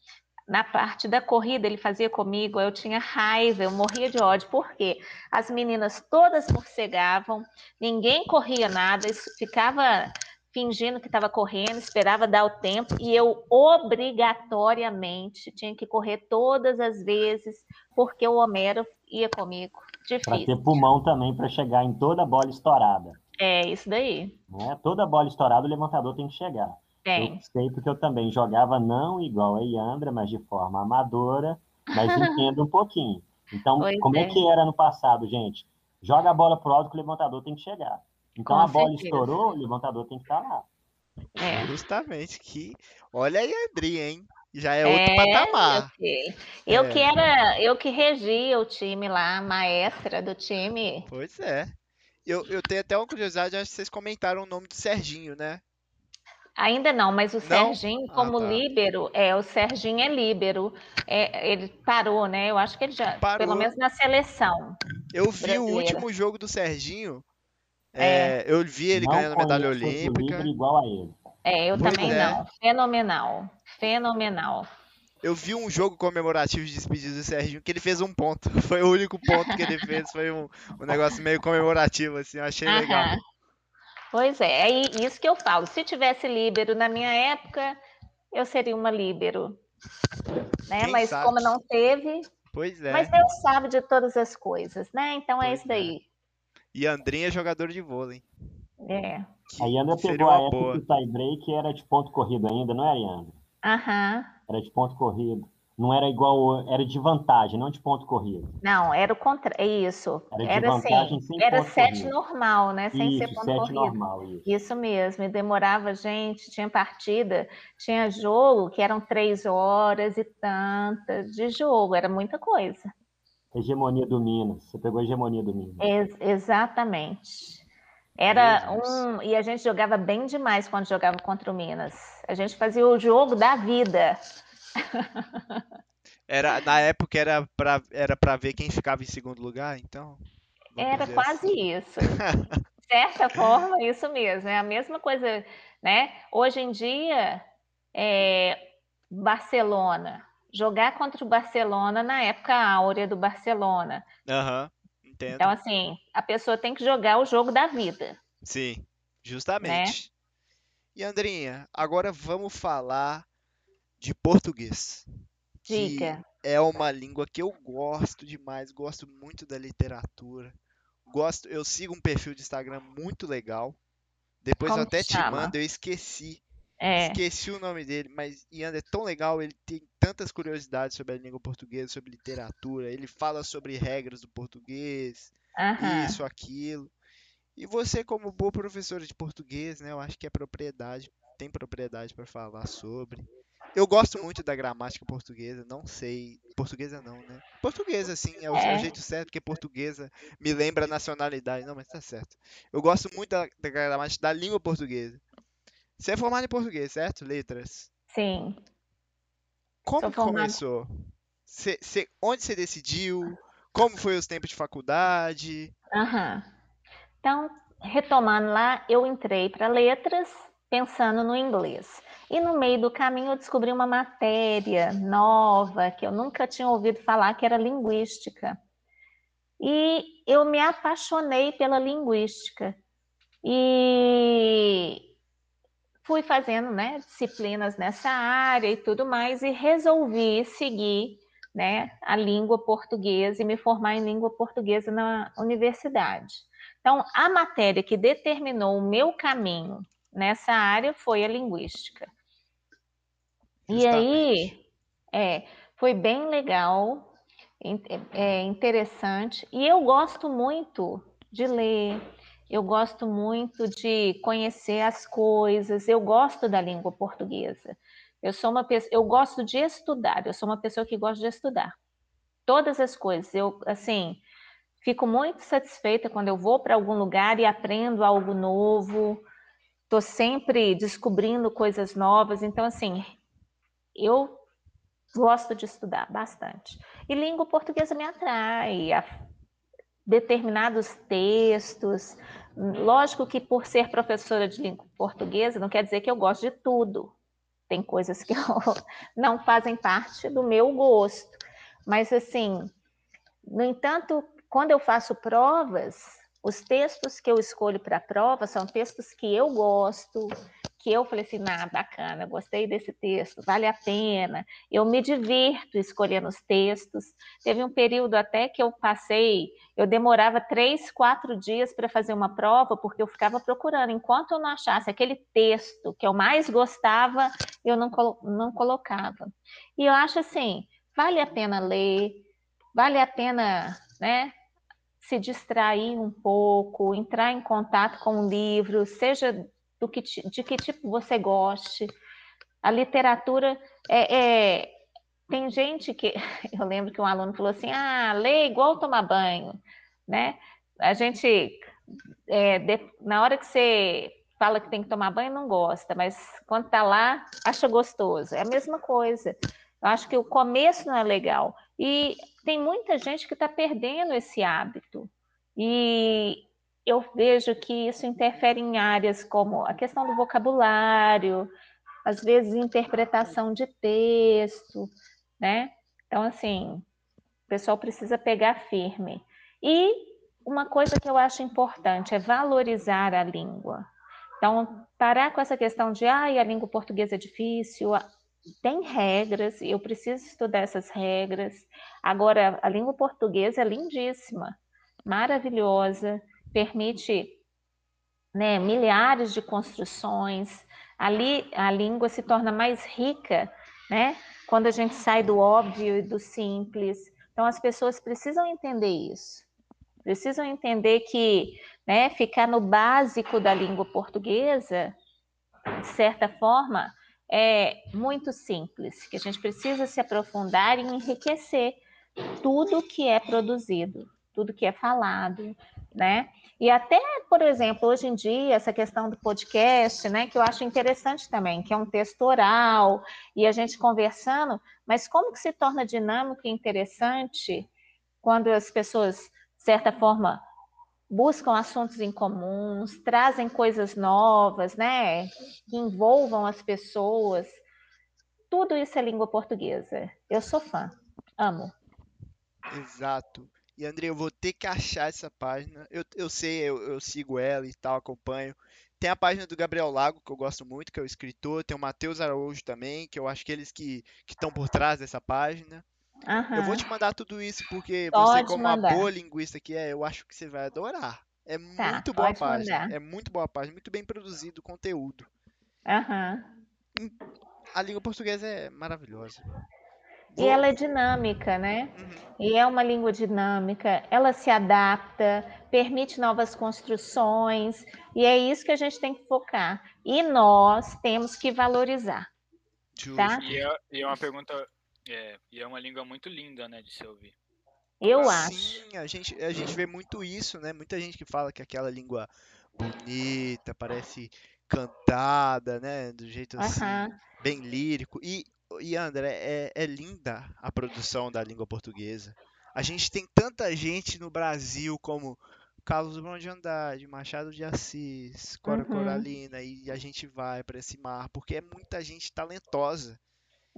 Na parte da corrida, ele fazia comigo, eu tinha raiva, eu morria de ódio, porque as meninas todas morcegavam, ninguém corria nada, ficava fingindo que estava correndo, esperava dar o tempo e eu obrigatoriamente tinha que correr todas as vezes porque o Homero ia comigo. Para ter pulmão também para chegar em toda bola estourada. É isso daí. Né? Toda bola estourada o levantador tem que chegar. Tem. Eu sei porque eu também jogava não igual a Iandra, mas de forma amadora, mas entendo um pouquinho. Então, Pois como é. é. que era no passado, gente? Joga a bola pro alto que o levantador tem que chegar. Então Com a bola certeza. estourou, o levantador tem que estar lá. É. Justamente que. Olha aí, Andrinha, hein? Já é outro É, patamar. filho. Eu É. que era, eu que regia o time lá, a maestra do time. Pois é. Eu, eu tenho até uma curiosidade, acho que vocês comentaram o nome do Serginho, né? Ainda não, mas o Não? Serginho, Ah, como tá. líbero, é, o Serginho é líbero. É, ele parou, né? Eu acho que ele já, Parou. pelo menos na seleção. Eu vi o Brasileira. último jogo do Serginho. É. é, eu vi ele não ganhando medalha olímpica. igual a ele. É, eu Pois também é. não. Fenomenal. Fenomenal. Eu vi um jogo comemorativo de despedida do Serginho que ele fez um ponto. Foi o único ponto que ele fez. Foi um, um negócio meio comemorativo, assim. Eu achei legal. Pois é, é isso que eu falo. Se tivesse líbero na minha época, eu seria uma líbero. Né? Quem Mas sabe? como não teve, Pois é. mas Deus sabe de todas as coisas, né? Então é Pois isso daí. E Andrinha é jogador de vôlei. É. que A Iandra seria pegou a época boa. que o tie break era de ponto corrido ainda, não era, Iandra? Aham. Era de ponto corrido. Não era igual, era de vantagem, não de ponto corrido. Não, era o contrário. Isso. Era de Era vantagem assim, sem era ponto sete corrido. normal, né? Sem ser Isso, ponto sete corrido. normal, isso. Isso mesmo, e demorava, gente, tinha partida, tinha jogo que eram três horas e tantas de jogo, era muita coisa. Hegemonia do Minas. Você pegou a hegemonia do Minas. Ex- exatamente. Era um. E a gente jogava bem demais quando jogava contra o Minas. A gente fazia o jogo da vida. Era, na época era pra, era pra ver quem ficava em segundo lugar, então. Era dizer quase assim. isso. De certa forma, isso mesmo. É a mesma coisa, né? Hoje em dia, é, Barcelona. Jogar contra o Barcelona na época áurea do Barcelona. Aham, entendo. Então, assim, a pessoa tem que jogar o jogo da vida. Sim, justamente. E Andrinha, agora vamos falar de português. que Diga. é uma língua que eu gosto demais, gosto muito da literatura. Gosto, eu sigo um perfil de Instagram muito legal. Depois eu Como até que te chama? mando, eu esqueci. É, Esqueci o nome dele, mas Ian é tão legal, ele tem tantas curiosidades sobre a língua portuguesa, sobre literatura, ele fala sobre regras do português, aham. isso, aquilo. E você, como boa professora de português, né, eu acho que é propriedade, tem propriedade para falar sobre. Eu gosto muito da gramática portuguesa, não sei. Portuguesa não, né? Portuguesa, sim, é o, é. jeito certo, porque portuguesa me lembra nacionalidade. Não, mas tá certo. Eu gosto muito da, da gramática da língua portuguesa. Você é formado em português, certo? Letras. Sim. Como começou? Cê, cê, onde você decidiu? Como foi os tempos de faculdade? Aham. Então, retomando lá, eu entrei para letras pensando no inglês. E no meio do caminho eu descobri uma matéria nova que eu nunca tinha ouvido falar, que era linguística. E eu me apaixonei pela linguística. E fui fazendo né, disciplinas nessa área e tudo mais, e resolvi seguir né, a língua portuguesa e me formar em língua portuguesa na universidade. Então, a matéria que determinou o meu caminho nessa área foi a linguística. E aí, é, foi bem legal, é, interessante, e eu gosto muito de ler, eu gosto muito de conhecer as coisas, eu gosto da língua portuguesa. Eu sou uma pessoa, eu gosto de estudar, eu sou uma pessoa que gosta de estudar. Todas as coisas, eu assim, fico muito satisfeita quando eu vou para algum lugar e aprendo algo novo. Estou sempre descobrindo coisas novas, então assim, eu gosto de estudar bastante. E língua portuguesa me atrai, determinados textos. Lógico que por ser professora de língua portuguesa não quer dizer que eu gosto de tudo. Tem coisas que não fazem parte do meu gosto. Mas assim, no entanto, quando eu faço provas, os textos que eu escolho para a prova são textos que eu gosto, que eu falei assim, ah, bacana, gostei desse texto, vale a pena. Eu me divirto escolhendo os textos. Teve um período até que eu passei, eu demorava três, quatro dias para fazer uma prova, porque eu ficava procurando. Enquanto eu não achasse aquele texto que eu mais gostava, eu não, não colocava. E eu acho assim, vale a pena ler, vale a pena, né? se distrair um pouco, entrar em contato com o livro, seja do que, de que tipo você goste. A literatura é, é, tem gente que eu lembro que um aluno falou assim: ah, lê igual tomar banho, né? A gente é, de, na hora que você fala que tem que tomar banho não gosta, mas quando está lá acha gostoso. É a mesma coisa. Eu acho que o começo não é legal. E tem muita gente que está perdendo esse hábito. E eu vejo que isso interfere em áreas como a questão do vocabulário, às vezes interpretação de texto, né? Então, assim, o pessoal precisa pegar firme. E uma coisa que eu acho importante é valorizar a língua. Então, parar com essa questão de, ah, a língua portuguesa é difícil, tem regras, eu preciso estudar essas regras. Agora, a língua portuguesa é lindíssima, maravilhosa, permite né, milhares de construções. Ali a língua se torna mais rica, né? Quando a gente sai do óbvio e do simples. Então as pessoas precisam entender isso. Precisam entender que, né, ficar no básico da língua portuguesa, de certa forma, é muito simples, que a gente precisa se aprofundar e enriquecer tudo que é produzido, tudo que é falado, né? E até, por exemplo, hoje em dia, essa questão do podcast, né, que eu acho interessante também, que é um texto oral, e a gente conversando, mas como que se torna dinâmico e interessante quando as pessoas, de certa forma, buscam assuntos em comuns, trazem coisas novas, né, que envolvam as pessoas. Tudo isso é língua portuguesa. Eu sou fã, amo. Exato. E André, eu vou ter que achar essa página. Eu, eu sei, eu, eu sigo ela e tal, acompanho. Tem a página do Gabriel Lago, que eu gosto muito, que é o escritor. Tem o Matheus Araújo também, que eu acho que eles que estão por trás dessa página. Uhum. Eu vou te mandar tudo isso, porque pode você, como mandar. uma boa linguista que é, eu acho que você vai adorar. É tá, muito boa a página. Mandar. É muito boa a página, muito bem produzido o conteúdo. Uhum. A língua portuguesa é maravilhosa. E ela é dinâmica, né? Uhum. E é uma língua dinâmica, ela se adapta, permite novas construções, e é isso que a gente tem que focar. E nós temos que valorizar. Tá? E, é, e é uma pergunta. É, e é uma língua muito linda, né, de se ouvir. Eu Sim, acho. a gente, a gente vê muito isso, né? Muita gente que fala que aquela língua bonita, parece cantada, né? Do jeito assim, bem lírico. E, e André, é, é linda a produção da língua portuguesa. A gente tem tanta gente no Brasil como Carlos Drummond de Andrade, Machado de Assis, Cora Uhum. Coralina, e a gente vai para esse mar, porque é muita gente talentosa.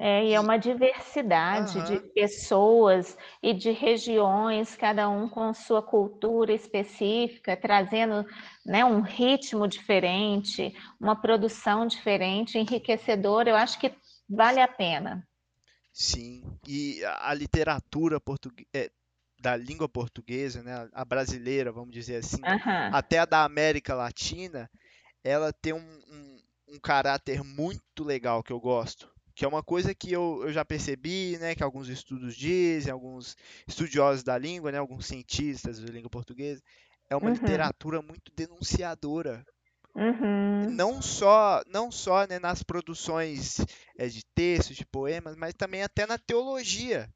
É, e é uma diversidade de aham, pessoas e de regiões, cada um com sua cultura específica, trazendo, né, um ritmo diferente, uma produção diferente, enriquecedora. Eu acho que vale a pena. sim. E a literatura portugue- é, da língua portuguesa, né? A brasileira, vamos dizer assim, Aham. até a da América Latina, ela tem um, um, um caráter muito legal que eu gosto. Que é uma coisa que eu, eu já percebi, né? Que alguns estudos dizem, alguns estudiosos da língua, né? Alguns cientistas da língua portuguesa. É uma Uhum. literatura muito denunciadora. Uhum. Não só, não só, né, nas produções é, de textos, de poemas, mas também até na teologia,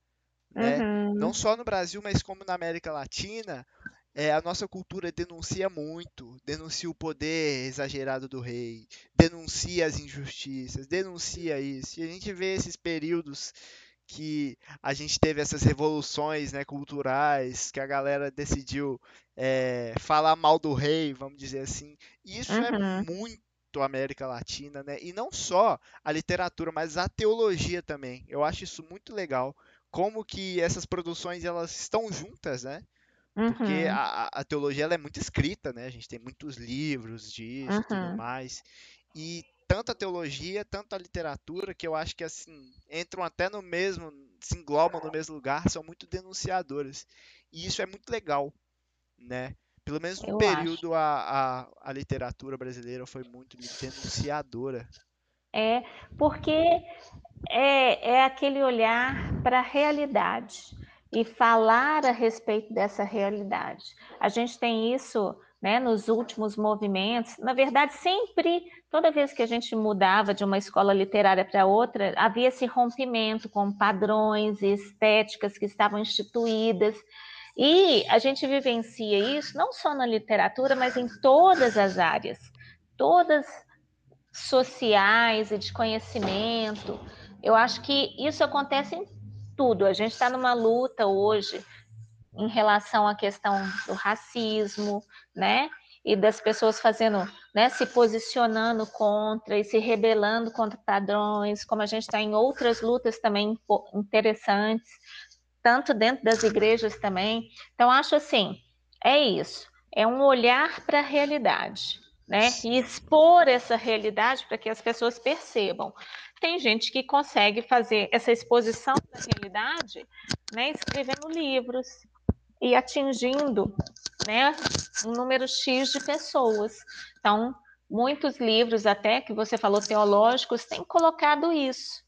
né? Não Uhum. só no Brasil, mas como na América Latina, é, a nossa cultura denuncia muito, denuncia o poder exagerado do rei, denuncia as injustiças, denuncia isso. E a gente vê esses períodos que a gente teve essas revoluções, né, culturais, que a galera decidiu é, falar mal do rei, vamos dizer assim. E isso é Uhum. muito América Latina, né? E não só a literatura, mas a teologia também. Eu acho isso muito legal. Como que essas produções elas estão juntas, né? Porque Uhum. a, a- teologia ela é muito escrita, né? A gente tem muitos livros disso e tudo Uhum. mais. E tanto a teologia, tanto a literatura, que eu acho que assim, entram até no mesmo, se englobam no mesmo lugar, são muito denunciadoras. E isso é muito legal, né? Pelo menos no Eu período a, a, a literatura brasileira foi muito denunciadora. É, porque é, é aquele olhar para a realidade e falar a respeito dessa realidade. A gente tem isso né, nos últimos movimentos. Na verdade, sempre, toda vez que a gente mudava de uma escola literária para outra, havia esse rompimento com padrões e estéticas que estavam instituídas. E a gente vivencia isso não só na literatura, mas em todas as áreas. Todas sociais e de conhecimento. Eu acho que isso acontece em tudo. A gente está numa luta hoje em relação à questão do racismo, né? E das pessoas fazendo, né, se posicionando contra e se rebelando contra padrões, como a gente está em outras lutas também interessantes, tanto dentro das igrejas também. Então, acho assim, é isso, é um olhar para a realidade, né? E expor essa realidade para que as pessoas percebam. Tem gente que consegue fazer essa exposição da realidade, né, escrevendo livros e atingindo, né, um número X de pessoas. Então, muitos livros até que você falou teológicos têm colocado isso,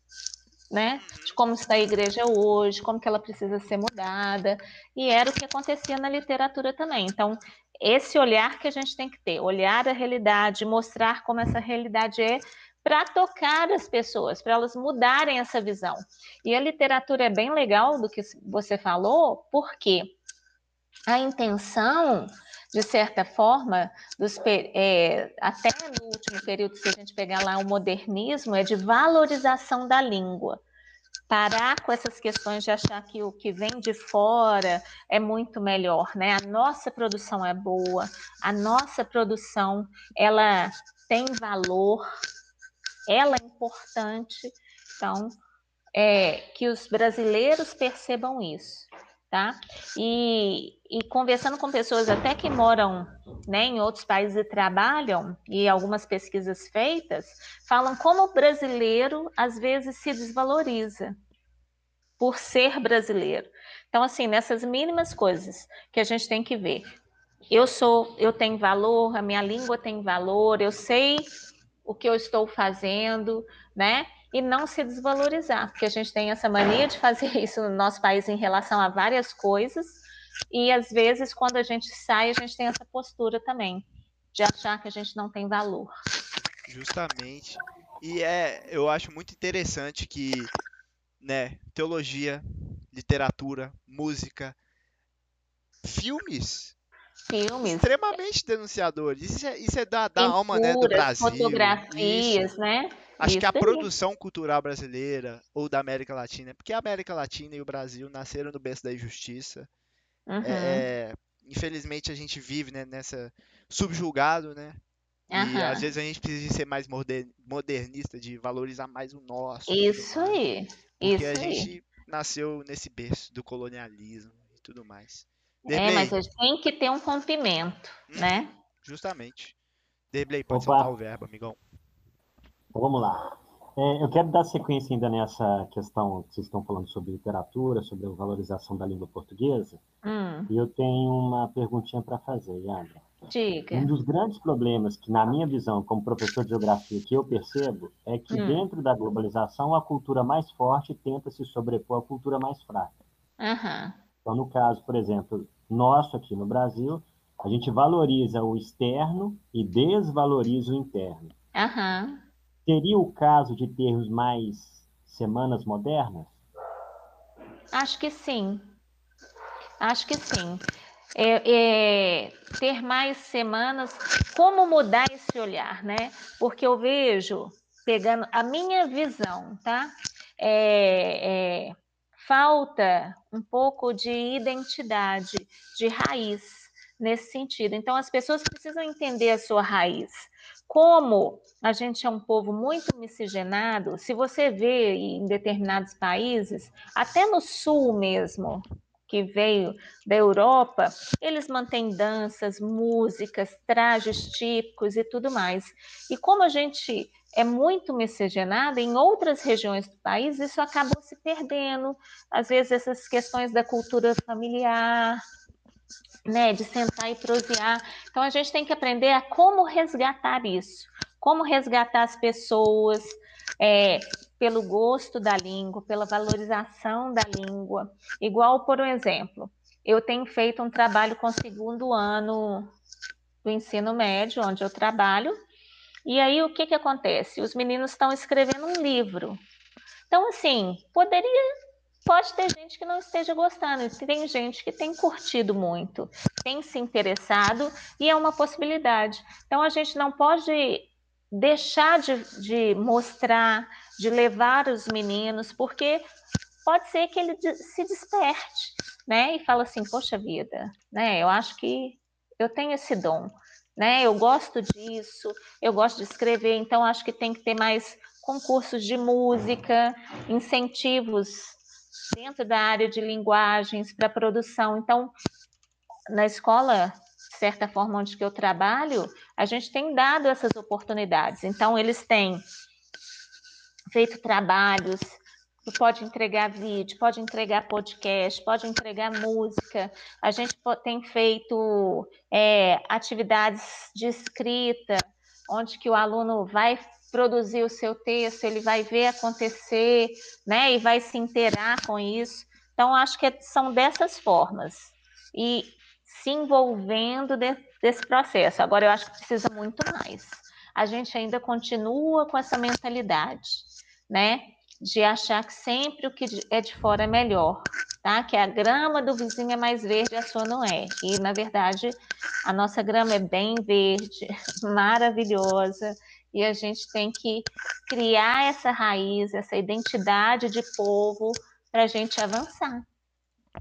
né? De como está a igreja hoje, como que ela precisa ser mudada, e era o que acontecia na literatura também. Então, esse olhar que a gente tem que ter, olhar a realidade, mostrar como essa realidade é para tocar as pessoas, para elas mudarem essa visão. E a literatura é bem legal do que você falou, porque a intenção, de certa forma, dos, é, até no último período, se a gente pegar lá o modernismo, é de valorização da língua. Parar com essas questões de achar que o que vem de fora é muito melhor, né? A nossa produção é boa, a nossa produção ela tem valor, ela é importante. Então, é, que os brasileiros percebam isso tá? E, e, conversando com pessoas até que moram né, em outros países e trabalham, e algumas pesquisas feitas, falam como o brasileiro às vezes se desvaloriza por ser brasileiro. Então, assim, nessas mínimas coisas que a gente tem que ver. Eu sou, eu tenho valor, a minha língua tem valor, eu sei o que eu estou fazendo, né? e não se desvalorizar, porque a gente tem essa mania de fazer isso no nosso país em relação a várias coisas, e às vezes quando a gente sai, a gente tem essa postura também, de achar que a gente não tem valor. Justamente. E é, eu acho muito interessante que, né, teologia, literatura, música, filmes Filmes, extremamente denunciadores. Isso é, isso é da, da alma, né, do pinturas, Brasil. fotografias, Isso. né? Acho que a Isso aí. produção cultural brasileira ou da América Latina, porque a América Latina e o Brasil nasceram no berço da injustiça. Uhum, É, infelizmente a gente vive, né, nessa subjugado, né? E aham. às vezes a gente precisa de ser mais moder- modernista, de valorizar mais o nosso. e Isso aí, Porque isso a aí. gente nasceu nesse berço do colonialismo e tudo mais. É, mas a gente tem que ter um rompimento, Hum. né? justamente. Derblay, pode Opa. soltar o verbo, amigão. Então, vamos lá. É, eu quero dar sequência ainda nessa questão que vocês estão falando sobre literatura, sobre a valorização da língua portuguesa. Hum, E eu tenho uma perguntinha para fazer, Yandra. diga. Um dos grandes problemas que, na minha visão, como professor de geografia, que eu percebo, é que Hum. dentro da globalização, a cultura mais forte tenta se sobrepor à cultura mais fraca. Aham, Então, no caso, por exemplo, nosso aqui no Brasil, a gente valoriza o externo e desvaloriza o interno. aham. Seria o caso de termos mais semanas modernas? Acho que sim. Acho que sim. É, é, ter mais semanas, como mudar esse olhar, né? Porque eu vejo, pegando a minha visão, tá? É, é, falta um pouco de identidade, de raiz nesse sentido. Então, as pessoas precisam entender a sua raiz. Como a gente é um povo muito miscigenado, se você vê em determinados países, até no sul mesmo, que veio da Europa, eles mantêm danças, músicas, trajes típicos e tudo mais. E como a gente é muito miscigenado, em outras regiões do país isso acabou se perdendo. Às vezes essas questões da cultura familiar, né, de sentar e prosear. Então a gente tem que aprender a como resgatar isso, como resgatar as pessoas é, pelo gosto da língua, pela valorização da língua. Igual, por exemplo, eu tenho feito um trabalho com o segundo ano do ensino médio, onde eu trabalho, e aí o que, que acontece? Os meninos estão escrevendo um livro. Então, assim, poderia pode ter gente que não esteja gostando, tem gente que tem curtido muito, tem se interessado e é uma possibilidade. Então a gente não pode deixar de, de mostrar, de levar os meninos, porque pode ser que ele se desperte, né? E fala assim, poxa vida, né? Eu acho que eu tenho esse dom, né? Eu gosto disso, eu gosto de escrever, então acho que tem que ter mais concursos de música, incentivos dentro da área de linguagens para produção. Então, na escola, de certa forma, onde que eu trabalho, a gente tem dado essas oportunidades. Então, eles têm feito trabalhos, pode entregar vídeo, pode entregar podcast, pode entregar música. A gente tem feito é, atividades de escrita, onde que o aluno vai produzir o seu texto, ele vai ver acontecer, né, e vai se inteirar com isso. Então, acho que são dessas formas. E se envolvendo de, desse processo. Agora, eu acho que precisa muito mais. A gente ainda continua com essa mentalidade, né, de achar que sempre o que é de fora é melhor, tá? Que a grama do vizinho é mais verde, a sua não é. E, na verdade, a nossa grama é bem verde, maravilhosa, e a gente tem que criar essa raiz, essa identidade de povo para a gente avançar.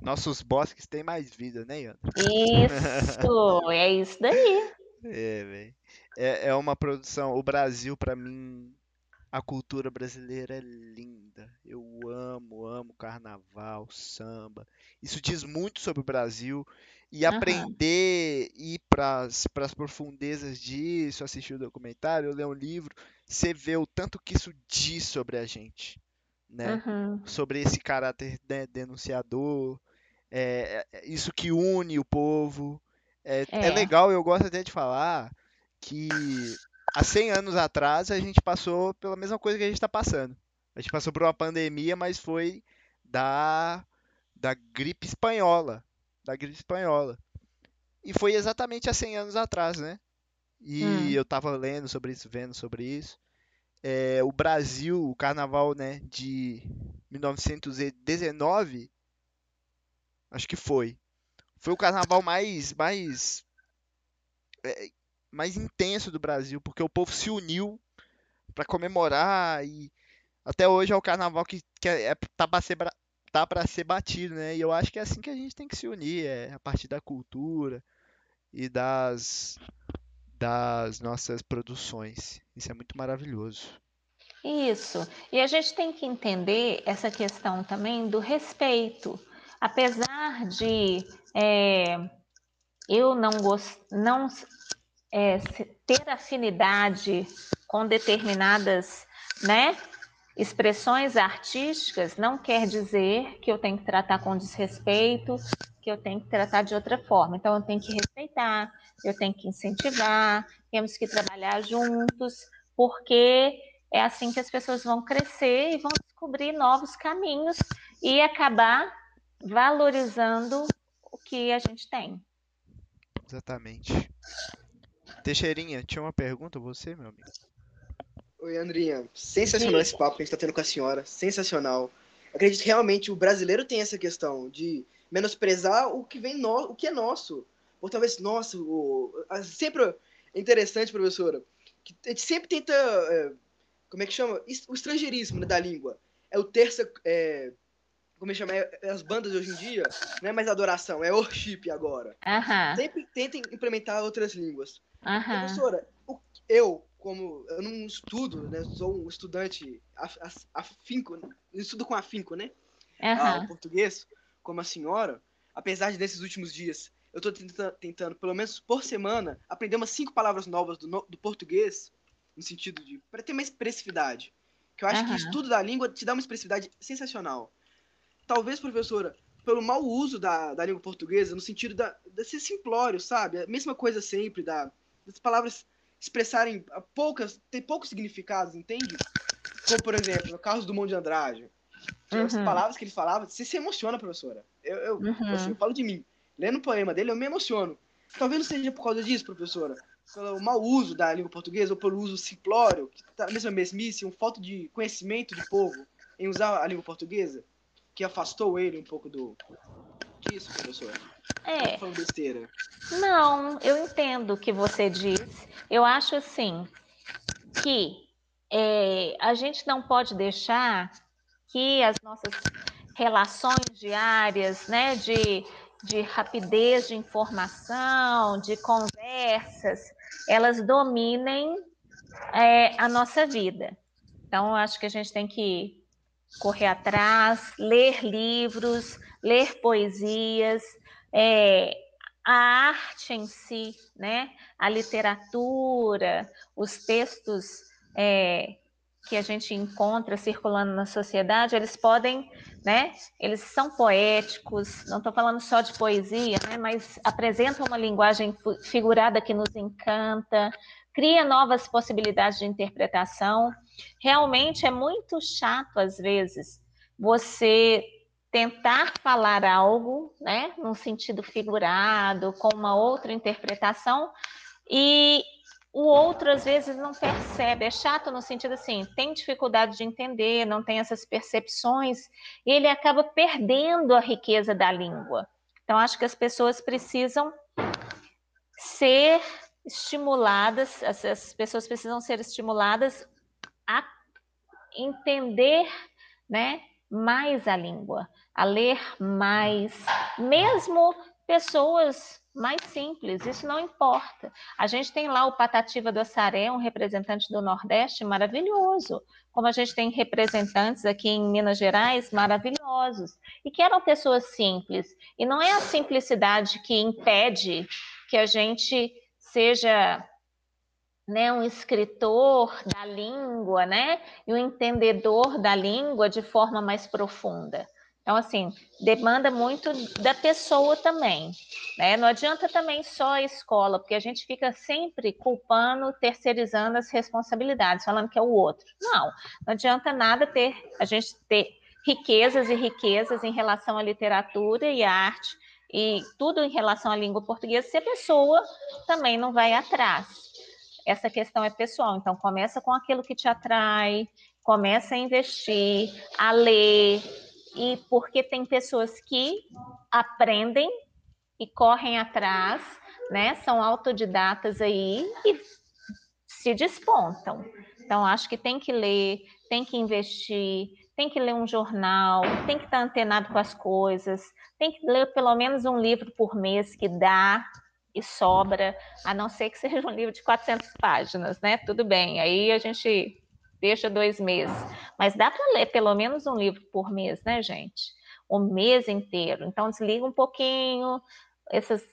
Nossos bosques têm mais vida, né, Ian? Isso, é isso daí. É, velho. É, é uma produção. O Brasil, para mim, a cultura brasileira é linda. Eu amo, amo carnaval, samba. Isso diz muito sobre o Brasil. E Aham. aprender, ir para as profundezas disso, assistir o documentário, ler um livro, você vê o tanto que isso diz sobre a gente, né? Sobre esse caráter né, denunciador, é, é isso que une o povo. É, é É. legal, eu gosto até de falar que há 100 anos atrás a gente passou pela mesma coisa que a gente está passando. A gente passou por uma pandemia, mas foi da, da gripe espanhola. Da gripe espanhola. E foi exatamente há 100 anos atrás, né? E Hum. eu tava lendo sobre isso, vendo sobre isso. é, o Brasil, o carnaval né, de 1919, acho que foi. Foi o carnaval mais, mais, é, mais intenso do Brasil, porque o povo se uniu para comemorar e até hoje é o carnaval que, que é, é tá para ser tá ser batido, né? E eu acho que é assim que a gente tem que se unir, é a partir da cultura e das das nossas produções. Isso é muito maravilhoso. Isso. E a gente tem que entender essa questão também do respeito. Apesar de é, eu não, gost, não é, ter afinidade com determinadas né, expressões artísticas, não quer dizer que eu tenho que tratar com desrespeito, que eu tenho que tratar de outra forma. Então, eu tenho que respeitar, eu tenho que incentivar, temos que trabalhar juntos, porque é assim que as pessoas vão crescer e vão descobrir novos caminhos e acabar valorizando o que a gente tem. Exatamente. Teixeirinha, tinha uma pergunta você, meu amigo? Oi, Andrinha. Sensacional Sim. esse papo que a gente está tendo com a senhora. Sensacional. Acredito que realmente o brasileiro tem essa questão de menosprezar o que vem no, o que é nosso. Ou talvez nosso. O, sempre interessante, professora, que a gente sempre tenta. É, como é que chama? O estrangeirismo né, da língua. É o terça. É, como é que chama? É, as bandas hoje em dia não é mais adoração, é worship agora. Uh -huh. Sempre tentem implementar outras línguas. Professora, eu, como eu não estudo, né? Sou um estudante afinco, estudo com afinco, né? Uhum. Ah, português, como a senhora, apesar de nesses últimos dias eu estou tentando, tentando, pelo menos por semana, aprender umas cinco palavras novas do, do português, no sentido de para ter uma expressividade. Que eu acho uhum. que estudo da língua te dá uma expressividade sensacional. Talvez, professora, pelo mau uso da, da língua portuguesa, no sentido da, de ser simplório, sabe? A mesma coisa sempre, da, das palavras expressarem poucas, ter poucos significados, entende? Como, por exemplo, Carlos Dumont de Andrade. Uhum. As palavras que ele falava, você se emociona, professora. Eu, eu, uhum. assim, eu falo de mim. Lendo o poema dele, eu me emociono. Talvez não seja por causa disso, professora. Pelo mau uso da língua portuguesa ou pelo uso simplório, que tá na mesma mesmice, um falta de conhecimento do povo em usar a língua portuguesa, que afastou ele um pouco do disso, professora. É. Falando besteira. Não, eu entendo o que você disse. Eu acho assim que é, a gente não pode deixar que as nossas relações diárias, né, de, de rapidez de informação, de conversas, elas dominem é, a nossa vida. Então, eu acho que a gente tem que correr atrás, ler livros, ler poesias, é, a arte em si, né? a literatura, os textos é, que a gente encontra circulando na sociedade, eles podem, né? Eles são poéticos, não estou falando só de poesia, né? Mas apresentam uma linguagem figurada que nos encanta, cria novas possibilidades de interpretação. Realmente é muito chato às vezes você tentar falar algo, né, num sentido figurado, com uma outra interpretação, e o outro às vezes não percebe, é chato no sentido assim, tem dificuldade de entender, não tem essas percepções, e ele acaba perdendo a riqueza da língua. Então, acho que as pessoas precisam ser estimuladas, as, as pessoas precisam ser estimuladas a entender, né, mais a língua, a ler mais, mesmo pessoas mais simples, isso não importa. A gente tem lá o Patativa do Assaré, um representante do Nordeste maravilhoso, como a gente tem representantes aqui em Minas Gerais maravilhosos, e que eram pessoas simples. E não é a simplicidade que impede que a gente seja né, um escritor da língua, né, e um entendedor da língua de forma mais profunda. Então, assim, demanda muito da pessoa também. Né? Não adianta também só a escola, porque a gente fica sempre culpando, terceirizando as responsabilidades, falando que é o outro. Não, não adianta nada ter a gente ter riquezas e riquezas em relação à literatura e à arte e tudo em relação à língua portuguesa se a pessoa também não vai atrás. essa questão é pessoal. Então, começa com aquilo que te atrai, começa a investir, a ler, e porque tem pessoas que aprendem e correm atrás, né? São autodidatas aí e se despontam. Então, acho que tem que ler, tem que investir, tem que ler um jornal, tem que estar antenado com as coisas, tem que ler pelo menos um livro por mês que dá e sobra, a não ser que seja um livro de 400 páginas, né? Tudo bem, aí a gente deixa dois meses. Mas dá para ler pelo menos um livro por mês, né, gente? O mês inteiro. Então, desliga um pouquinho esses,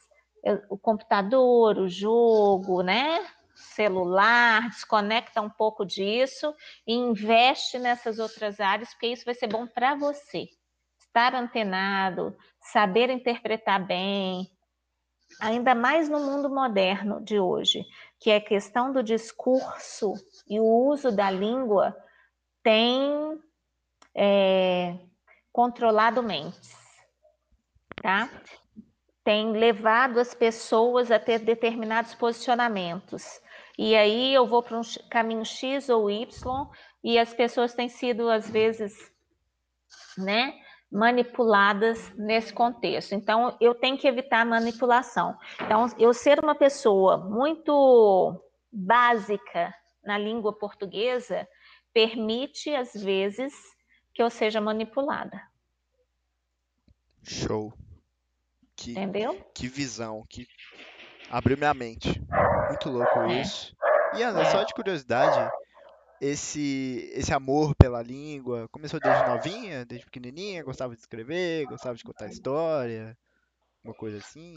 eh, o computador, o jogo, né? celular, desconecta um pouco disso e investe nessas outras áreas, porque isso vai ser bom para você. Estar antenado, saber interpretar bem, ainda mais no mundo moderno de hoje, que é a questão do discurso e o uso da língua tem é, controlado mentes, tá? Tem levado as pessoas a ter determinados posicionamentos. E aí eu vou para um caminho X ou Y e as pessoas têm sido às vezes, né, manipuladas nesse contexto. Então eu tenho que evitar manipulação. Então eu ser uma pessoa muito básica na língua portuguesa permite às vezes que eu seja manipulada. Show. Que, Entendeu? Que visão, que abriu minha mente. Muito louco é. isso. E Ana, só de curiosidade, esse esse amor pela língua começou desde novinha, desde pequenininha, gostava de escrever, gostava de contar história, uma coisa assim?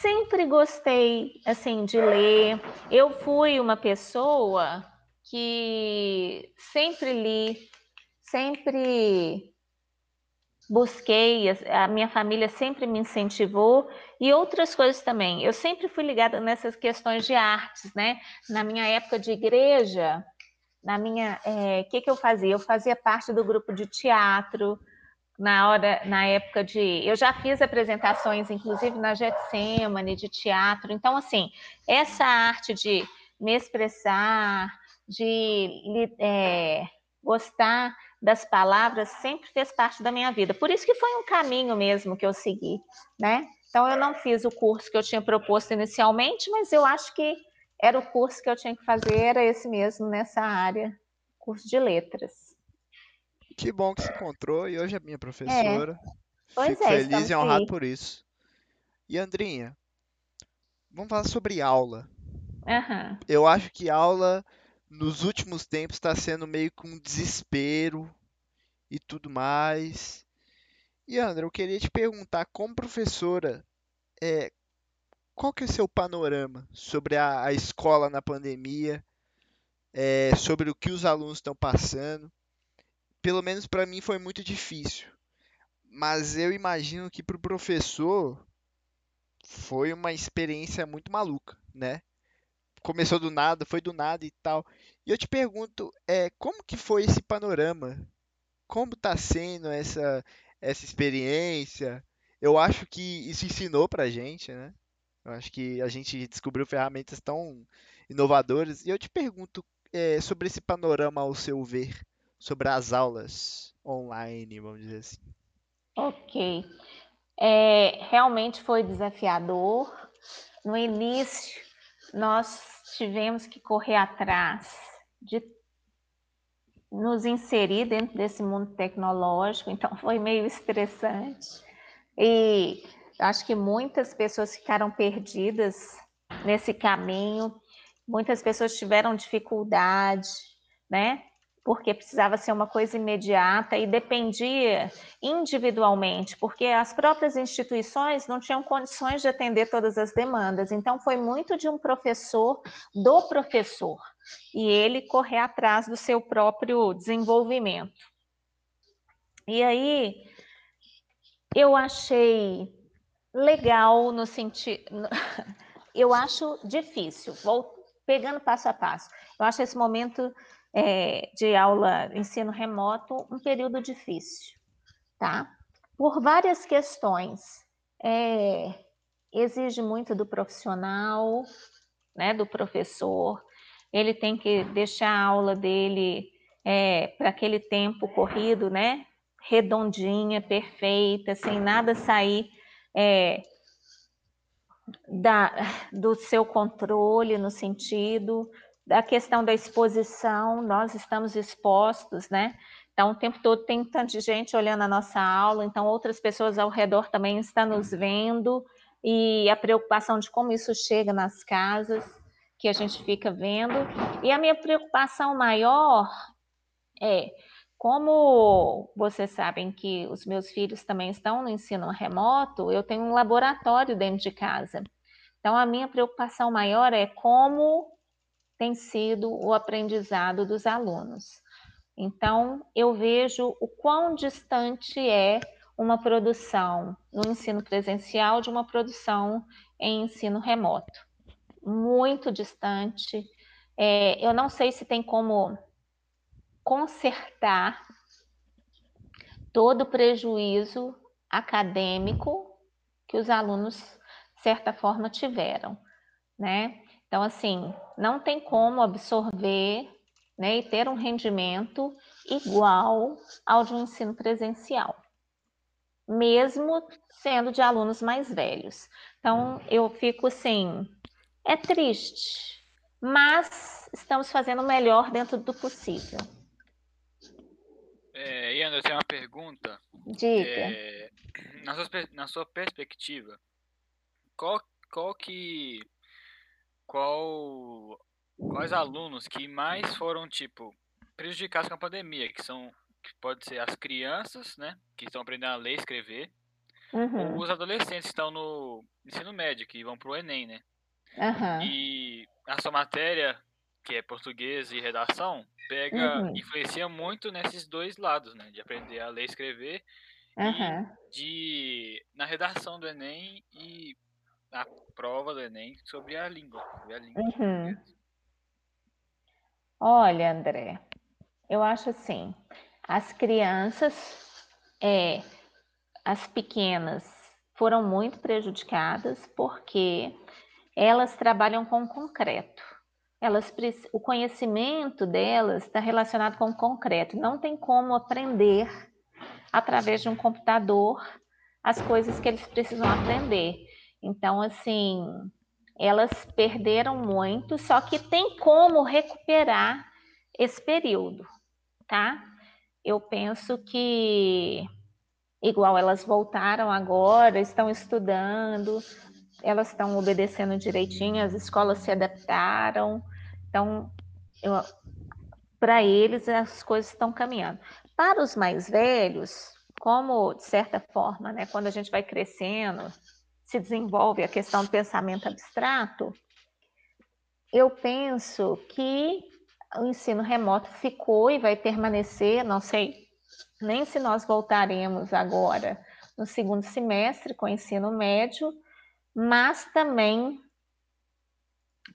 Sempre gostei assim de ler. Eu fui uma pessoa que sempre li, sempre busquei, a minha família sempre me incentivou e outras coisas também. Eu sempre fui ligada nessas questões de artes, né? Na minha época de igreja, na minha, o é, que que eu fazia? Eu fazia parte do grupo de teatro na hora, na época de, eu já fiz apresentações, inclusive na Getsemane de teatro. Então, assim, essa arte de me expressar, de é, gostar das palavras sempre fez parte da minha vida. Por isso que foi um caminho mesmo que eu segui, né? Então eu não fiz o curso que eu tinha proposto inicialmente, mas eu acho que era o curso que eu tinha que fazer, era esse mesmo nessa área, curso de letras. Que bom que se encontrou e hoje é minha professora. É. Pois Fico é, feliz e honrado aí. por isso. E Andrinha, vamos falar sobre aula. Uhum. Eu acho que aula nos últimos tempos está sendo meio com desespero e tudo mais. E André, eu queria te perguntar, como professora, é, qual que é o seu panorama sobre a, a escola na pandemia, é, sobre o que os alunos estão passando? Pelo menos para mim foi muito difícil, mas eu imagino que para o professor foi uma experiência muito maluca, né? começou do nada, foi do nada e tal. E eu te pergunto, é, como que foi esse panorama? Como está sendo essa essa experiência? Eu acho que isso ensinou pra gente, né? Eu acho que a gente descobriu ferramentas tão inovadoras. E eu te pergunto é, sobre esse panorama ao seu ver, sobre as aulas online, vamos dizer assim. Ok. É, realmente foi desafiador. No início, nós tivemos que correr atrás de nos inserir dentro desse mundo tecnológico, então foi meio estressante. E acho que muitas pessoas ficaram perdidas nesse caminho, muitas pessoas tiveram dificuldade, né? porque precisava ser uma coisa imediata e dependia individualmente, porque as próprias instituições não tinham condições de atender todas as demandas. Então, foi muito de um professor, do professor, e ele correr atrás do seu próprio desenvolvimento. E aí, eu achei legal no sentido. Eu acho difícil, vou pegando passo a passo. Eu acho esse momento é, de aula ensino remoto um período difícil, tá? Por várias questões. É, exige muito do profissional, né, do professor, ele tem que deixar a aula dele é, para aquele tempo corrido, né? Redondinha, perfeita, sem nada sair é, da, do seu controle, no sentido da questão da exposição, nós estamos expostos, né? Então, o tempo todo tem tanta gente olhando a nossa aula, então outras pessoas ao redor também estão nos vendo, e a preocupação de como isso chega nas casas, que a gente fica vendo. E a minha preocupação maior é, como vocês sabem que os meus filhos também estão no ensino remoto, eu tenho um laboratório dentro de casa. Então, a minha preocupação maior é como tem sido o aprendizado dos alunos. Então, eu vejo o quão distante é uma produção no ensino presencial de uma produção em ensino remoto. Muito distante. É, eu não sei se tem como consertar todo o prejuízo acadêmico que os alunos, de certa forma, tiveram, né? Então, assim, não tem como absorver né, e ter um rendimento igual ao de um ensino presencial, mesmo sendo de alunos mais velhos. Então, eu fico assim, é triste, mas estamos fazendo o melhor dentro do possível. É, Ian, eu tenho uma pergunta. Diga. É, na, sua, na sua perspectiva, qual, qual que. Qual. Quais alunos que mais foram, tipo, prejudicados com a pandemia, que são. Que pode ser as crianças, né? Que estão aprendendo a ler e escrever. Uhum. Ou os adolescentes que estão no ensino médio, que vão pro Enem, né? Uhum. E a sua matéria, que é português e redação, pega, Uhum. influencia muito nesses dois lados, né? De aprender a ler e escrever Uhum. e de na redação do Enem e na prova do Enem sobre a língua, sobre a língua Uhum. Olha, André, eu acho assim, as crianças, é, as pequenas, foram muito prejudicadas porque elas trabalham com o concreto. Elas, o conhecimento delas está relacionado com o concreto. Não tem como aprender através de um computador as coisas que eles precisam aprender. Então, assim, elas perderam muito, só que tem como recuperar esse período, tá? Eu penso que, igual elas voltaram agora, estão estudando, elas estão obedecendo direitinho, as escolas se adaptaram, então, para eles as coisas estão caminhando. Para os mais velhos, como de certa forma, né, quando a gente vai crescendo, se desenvolve a questão do pensamento abstrato, eu penso que o ensino remoto ficou e vai permanecer, não sei nem se nós voltaremos agora no segundo semestre com o ensino médio, mas também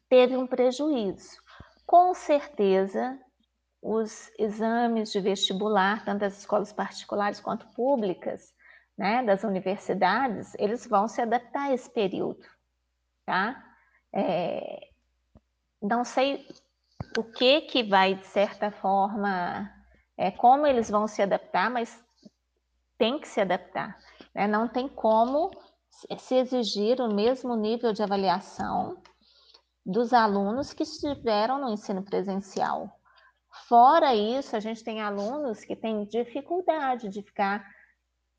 teve um prejuízo. Com certeza, os exames de vestibular, tanto das escolas particulares quanto públicas, né, das universidades, eles vão se adaptar a esse período, tá? É, não sei o que que vai, de certa forma, é, como eles vão se adaptar, mas tem que se adaptar. Né? Não tem como se exigir o mesmo nível de avaliação dos alunos que estiveram no ensino presencial. Fora isso, a gente tem alunos que têm dificuldade de ficar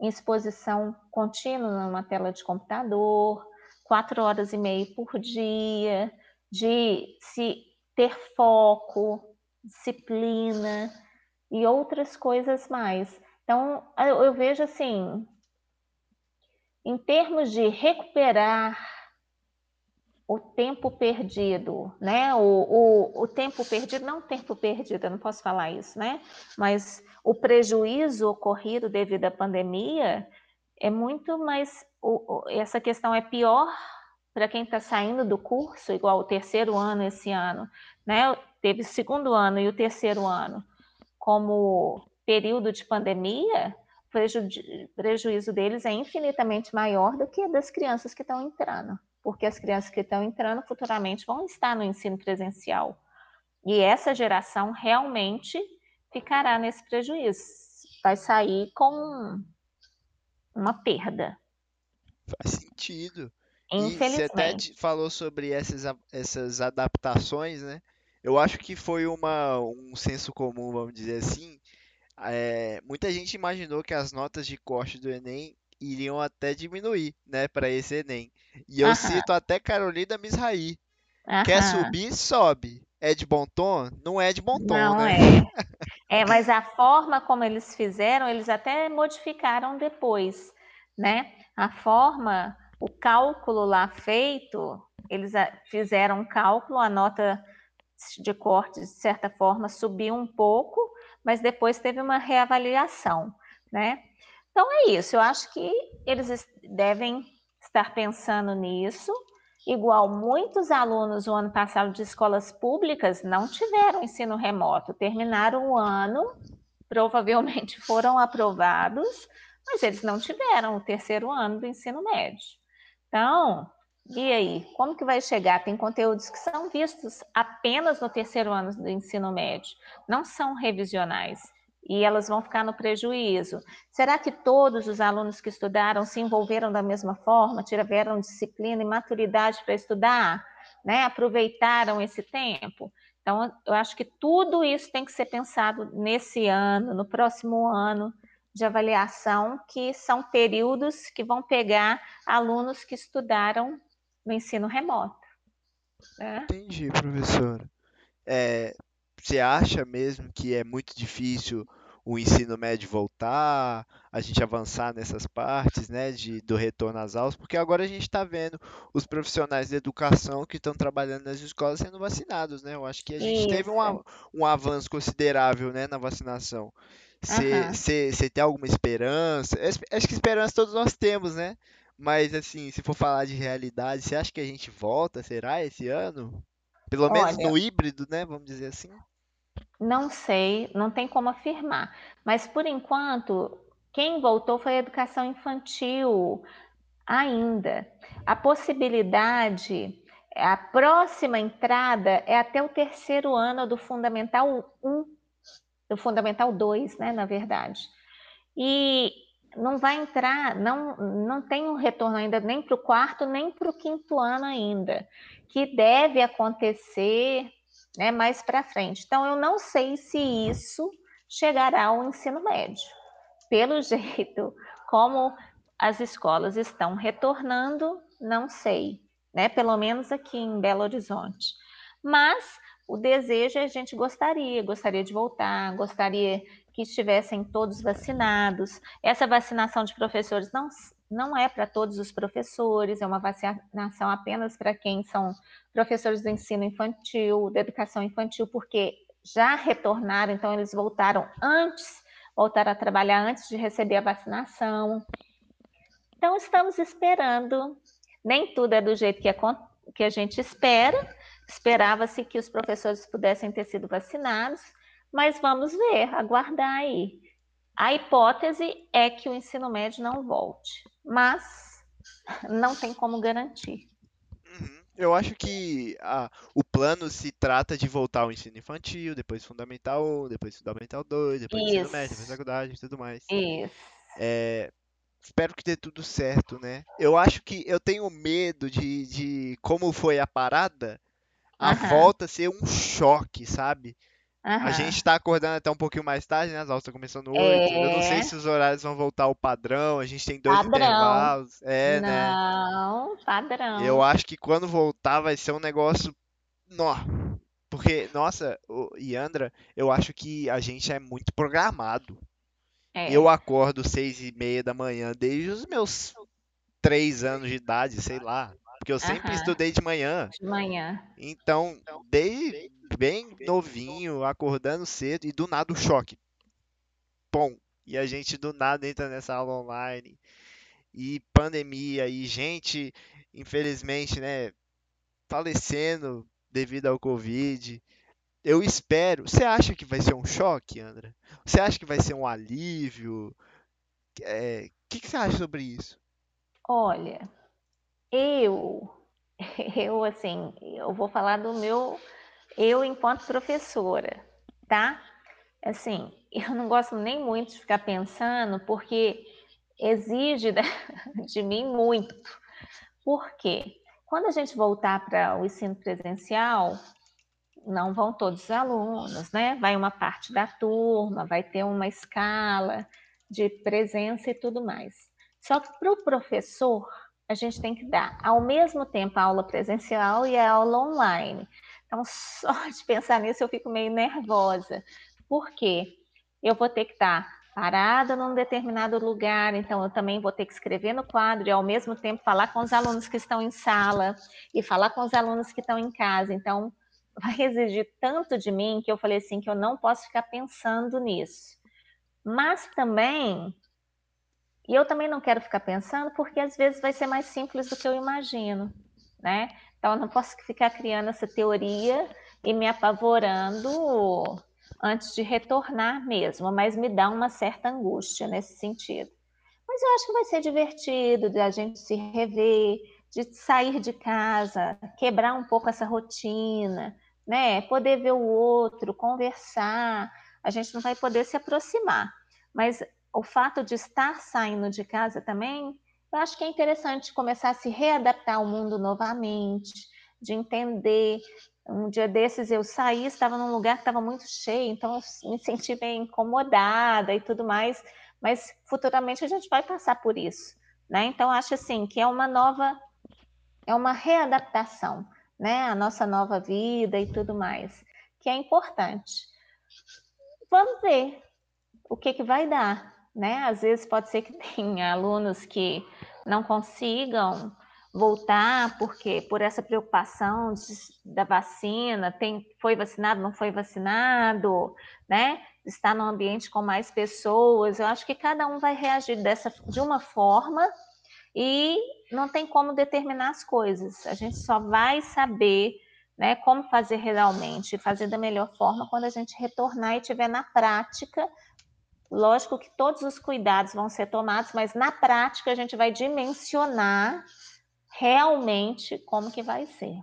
em exposição contínua numa tela de computador, quatro horas e meia por dia, de se ter foco, disciplina e outras coisas mais. Então, eu vejo assim, em termos de recuperar o tempo perdido, né? O, o, o tempo perdido, não tempo perdido, eu não posso falar isso, né? Mas o prejuízo ocorrido devido à pandemia é muito mais. O, essa questão é pior para quem está saindo do curso, igual o terceiro ano esse ano, né? Teve o segundo ano e o terceiro ano como período de pandemia, preju, prejuízo deles é infinitamente maior do que das crianças que estão entrando porque as crianças que estão entrando futuramente vão estar no ensino presencial. E essa geração realmente ficará nesse prejuízo. Vai sair com uma perda. Faz sentido. Infelizmente. E você até falou sobre essas, essas adaptações, né? Eu acho que foi uma, um senso comum, vamos dizer assim. É, muita gente imaginou que as notas de corte do Enem iriam até diminuir, né, para esse Enem. E eu cito até Carolina Misraí. Quer subir, sobe. É de bom tom? Não é de bom tom, Não né? é. É, mas a forma como eles fizeram, eles até modificaram depois, né? A forma, o cálculo lá feito, eles fizeram um cálculo, a nota de corte, de certa forma, subiu um pouco, mas depois teve uma reavaliação, né? Então é isso, eu acho que eles devem estar pensando nisso. Igual muitos alunos o ano passado de escolas públicas não tiveram ensino remoto, terminaram o ano, provavelmente foram aprovados, mas eles não tiveram o terceiro ano do ensino médio. Então, e aí, como que vai chegar? Tem conteúdos que são vistos apenas no terceiro ano do ensino médio, não são revisionais e elas vão ficar no prejuízo. Será que todos os alunos que estudaram se envolveram da mesma forma, tiveram disciplina e maturidade para estudar, né? aproveitaram esse tempo? Então, eu acho que tudo isso tem que ser pensado nesse ano, no próximo ano de avaliação, que são períodos que vão pegar alunos que estudaram no ensino remoto. Né? Entendi, professora. É, você acha mesmo que é muito difícil o ensino médio voltar, a gente avançar nessas partes, né, de, do retorno às aulas, porque agora a gente está vendo os profissionais de educação que estão trabalhando nas escolas sendo vacinados, né? Eu acho que a gente Isso. teve um, um avanço considerável, né, na vacinação. Você uhum. tem alguma esperança? Acho que esperança todos nós temos, né? Mas assim, se for falar de realidade, você acha que a gente volta, será, esse ano? Pelo menos no híbrido, né? Vamos dizer assim. Não sei, não tem como afirmar. Mas por enquanto, quem voltou foi a educação infantil ainda. A possibilidade, a próxima entrada é até o terceiro ano do Fundamental 1, do Fundamental 2, né, na verdade. E não vai entrar, não, não tem um retorno ainda nem para o quarto, nem para o quinto ano ainda, que deve acontecer né, mais para frente. Então, eu não sei se isso chegará ao ensino médio. Pelo jeito como as escolas estão retornando, não sei, né? Pelo menos aqui em Belo Horizonte. Mas o desejo é a gente gostaria, gostaria de voltar, gostaria que estivessem todos vacinados. Essa vacinação de professores não, não é para todos os professores, é uma vacinação apenas para quem são professores do ensino infantil, da educação infantil, porque já retornaram, então eles voltaram antes, voltaram a trabalhar antes de receber a vacinação. Então estamos esperando. Nem tudo é do jeito que a, que a gente espera. Esperava-se que os professores pudessem ter sido vacinados, mas vamos ver, aguardar aí. A hipótese é que o ensino médio não volte, mas não tem como garantir. Uhum. Eu acho que a, o plano se trata de voltar ao ensino infantil, depois fundamental 1, depois fundamental 2, depois Isso. ensino médio, depois faculdade e tudo mais. Isso. É, espero que dê tudo certo, né? Eu acho que eu tenho medo de, de como foi a parada, a uhum. volta ser um choque, sabe? Uhum. A gente tá acordando até um pouquinho mais tarde, né? As aulas estão começando 8. É... Eu não sei é. se os horários vão voltar ao padrão. A gente tem dois padrão. intervalos. É, não, né? Não, padrão. Eu acho que quando voltar vai ser um negócio. Nó. Porque, nossa, Yandra, eu acho que a gente é muito programado. É. Eu acordo seis e meia da manhã desde os meus três anos de idade, sei lá. Porque eu sempre uhum. estudei de manhã. De manhã. Então, desde bem novinho, acordando cedo e do nada o choque. Pum. E a gente do nada entra nessa aula online. E pandemia e gente, infelizmente, né, falecendo devido ao Covid. Eu espero. Você acha que vai ser um choque, Andra? Você acha que vai ser um alívio? O é, que, que você acha sobre isso? Olha, eu, eu assim, eu vou falar do meu eu enquanto professora, tá? Assim, eu não gosto nem muito de ficar pensando, porque exige de mim muito. Por quê? Quando a gente voltar para o ensino presencial, não vão todos os alunos, né? Vai uma parte da turma, vai ter uma escala de presença e tudo mais. Só que para o professor, a gente tem que dar ao mesmo tempo a aula presencial e a aula online. Então, só de pensar nisso eu fico meio nervosa. Por quê? Eu vou ter que estar parada num determinado lugar, então eu também vou ter que escrever no quadro e ao mesmo tempo falar com os alunos que estão em sala e falar com os alunos que estão em casa. Então, vai exigir tanto de mim que eu falei assim que eu não posso ficar pensando nisso. Mas também e eu também não quero ficar pensando porque às vezes vai ser mais simples do que eu imagino, né? Então eu não posso ficar criando essa teoria e me apavorando antes de retornar mesmo, mas me dá uma certa angústia nesse sentido. Mas eu acho que vai ser divertido de a gente se rever, de sair de casa, quebrar um pouco essa rotina, né? Poder ver o outro, conversar. A gente não vai poder se aproximar, mas o fato de estar saindo de casa também, eu acho que é interessante começar a se readaptar ao mundo novamente, de entender. Um dia desses eu saí, estava num lugar que estava muito cheio, então eu me senti bem incomodada e tudo mais, mas futuramente a gente vai passar por isso, né? Então acho assim que é uma nova, é uma readaptação, né? A nossa nova vida e tudo mais, que é importante. Vamos ver o que, que vai dar, né? Às vezes pode ser que tenha alunos que não consigam voltar porque por essa preocupação de, da vacina, tem, foi vacinado, não foi vacinado, né? Está num ambiente com mais pessoas. Eu acho que cada um vai reagir dessa de uma forma e não tem como determinar as coisas. A gente só vai saber né, como fazer realmente, fazer da melhor forma quando a gente retornar e tiver na prática Lógico que todos os cuidados vão ser tomados, mas na prática a gente vai dimensionar realmente como que vai ser.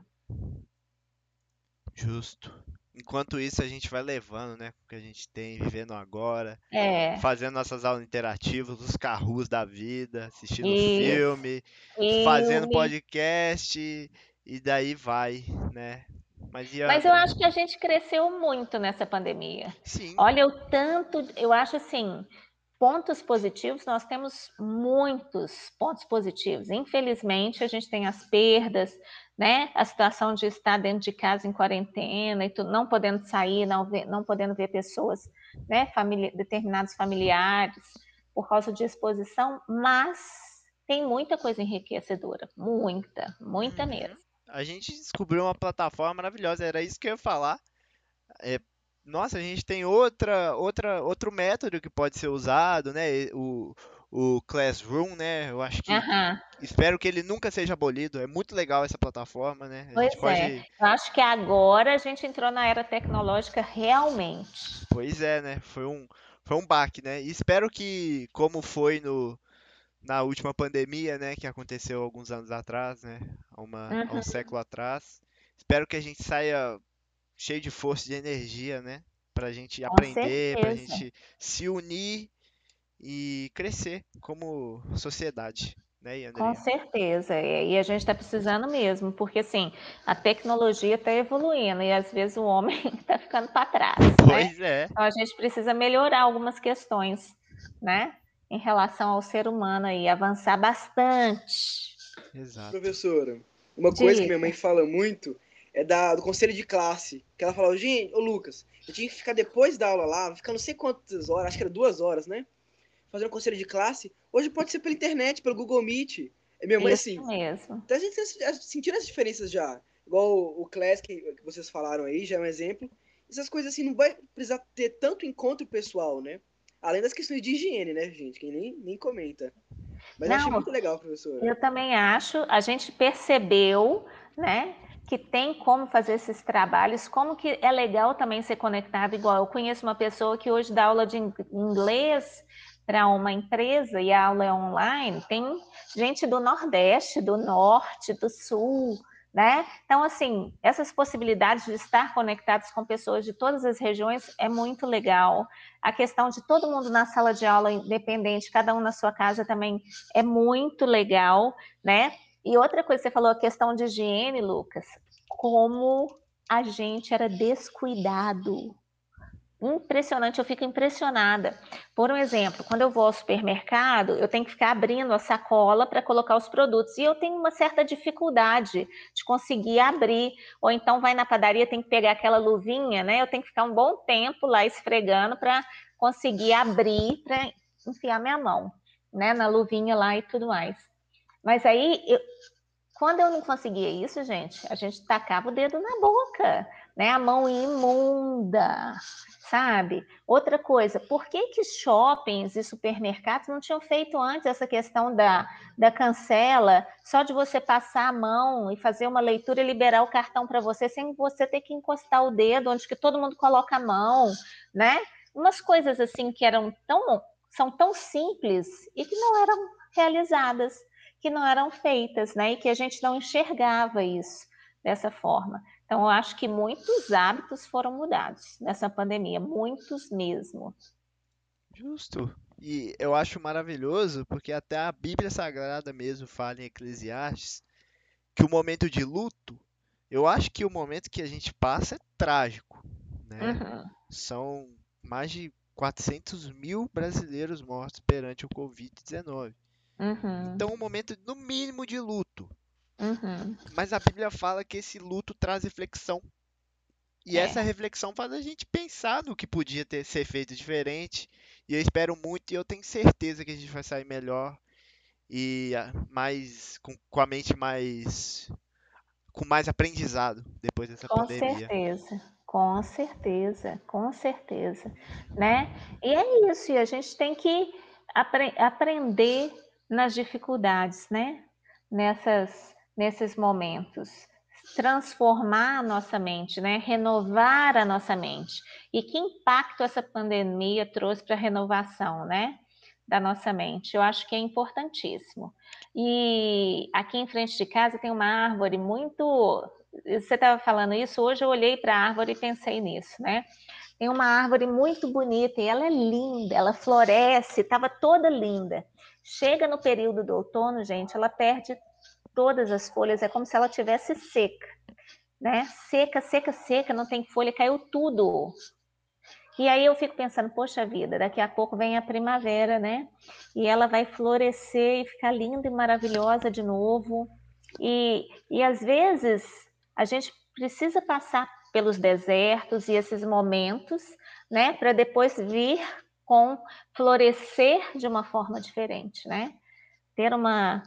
Justo. Enquanto isso, a gente vai levando, né? O que a gente tem, vivendo agora. É. Fazendo nossas aulas interativas, os carros da vida, assistindo Isso. filme, Filme. fazendo podcast, e daí vai, né? Mas, a- Mas eu acho que a gente cresceu muito nessa pandemia. Sim. Olha o tanto, eu acho assim, pontos positivos, nós temos muitos pontos positivos. Infelizmente, a gente tem as perdas, né? A situação de estar dentro de casa em quarentena e tudo, não podendo sair, não, ver- não podendo ver pessoas, né? Famili- determinados familiares por causa de exposição, mas tem muita coisa enriquecedora, muita, muita Uhum. mesmo. A gente descobriu uma plataforma maravilhosa, era isso que eu ia falar. É, nossa, a gente tem outra, outra, outro método que pode ser usado, né? O, o Classroom, né? Eu acho que espero que ele nunca seja abolido. É muito legal essa plataforma, né? A Pois gente pode, é. Eu acho que agora a gente entrou na era tecnológica realmente. pois é, né? Foi um, foi um baque, né? E espero que, como foi no, na última pandemia, né? Que aconteceu alguns anos atrás, né? Há uma, há um Uhum. século atrás. Espero que a gente saia cheio de força e de energia, né? Pra gente Com aprender, pra certeza. gente se unir e crescer como sociedade, né, Com certeza. E e a gente está precisando mesmo, porque assim, a tecnologia está evoluindo e às vezes o homem está ficando para trás, né? Pois é. Então a gente precisa melhorar algumas questões, né? Em relação ao ser humano aí, avançar bastante. Exato. Professora, uma coisa que minha mãe fala muito é da, do conselho de classe. Que ela falava, gente, ô Lucas, eu tinha que ficar depois da aula lá, ficar não sei quantas horas, acho que era duas horas, né? Fazendo conselho de classe. Hoje pode ser pela internet, pelo Google Meet. E minha mãe, Isso assim, mesmo. então a gente tá sentindo as diferenças já. Igual o, o Class que, que vocês falaram aí, já é um exemplo. Essas coisas assim, não vai precisar ter tanto encontro pessoal, né? Além das questões de higiene, né, gente? Que nem, nem comenta. Mas eu achei Não, muito legal, professora. Eu também acho, a gente percebeu, né, que tem como fazer esses trabalhos, como que é legal também ser conectado, igual eu conheço uma pessoa que hoje dá aula de in- inglês para uma empresa e a aula é online, tem gente do Nordeste, do Norte, do Sul, né? Então, assim, essas possibilidades de estar conectados com pessoas de todas as regiões é muito legal. A questão de todo mundo na sala de aula, independente, cada um na sua casa também é muito legal, né? E outra coisa, você falou a questão de higiene, Lucas, como a gente era descuidado, impressionante, eu fico impressionada. Por um exemplo, quando eu vou ao supermercado, eu tenho que ficar abrindo a sacola para colocar os produtos e eu tenho uma certa dificuldade de conseguir abrir. Ou então vai na padaria, tem que pegar aquela luvinha, né? Eu tenho que ficar um bom tempo lá esfregando para conseguir abrir, para enfiar minha mão, né? Na luvinha lá e tudo mais. Mas aí, eu, quando eu não conseguia isso, gente, a gente tacava o dedo na boca, né? A mão imunda, sabe? Outra coisa, por que que shoppings e supermercados não tinham feito antes essa questão da, da cancela, só de você passar a mão e fazer uma leitura e liberar o cartão para você, sem você ter que encostar o dedo, onde que todo mundo coloca a mão, né? Umas coisas assim que eram tão, são tão simples e que não eram realizadas, que não eram feitas, né? E que a gente não enxergava isso dessa forma. Então, eu acho que muitos hábitos foram mudados nessa pandemia, muitos mesmo. Justo. E eu acho maravilhoso porque até a Bíblia Sagrada mesmo fala em Eclesiastes que o momento de luto, eu acho que o momento que a gente passa é trágico. Né? Uhum. São mais de 400 mil brasileiros mortos perante o Covid-19. Uhum. Então, um momento, no mínimo, de luto. Uhum. Mas a Bíblia fala que esse luto traz reflexão. E é. essa reflexão faz a gente pensar no que podia ter ser feito diferente. E eu espero muito e eu tenho certeza que a gente vai sair melhor e ah, mais com, com a mente mais com mais aprendizado depois dessa com pandemia. Com certeza, com certeza, com certeza, né? E é isso, e a gente tem que apre aprender nas dificuldades, né? Nessas nesses momentos. Transformar a nossa mente, né? renovar a nossa mente. E que impacto essa pandemia trouxe para a renovação né? da nossa mente? Eu acho que é importantíssimo. E aqui em frente de casa tem uma árvore muito. Você estava falando isso, hoje eu olhei para a árvore e pensei nisso, né? Tem uma árvore muito bonita e ela é linda, ela floresce, estava toda linda. Chega no período do outono, gente, ela perde todas as folhas, é como se ela tivesse seca, né? Seca, seca, seca, não tem folha, caiu tudo. E aí eu fico pensando, poxa vida, daqui a pouco vem a primavera, né? E ela vai florescer e ficar linda e maravilhosa de novo. E, e às vezes a gente precisa passar pelos desertos e esses momentos, né? Para depois vir com florescer de uma forma diferente, né? Ter uma,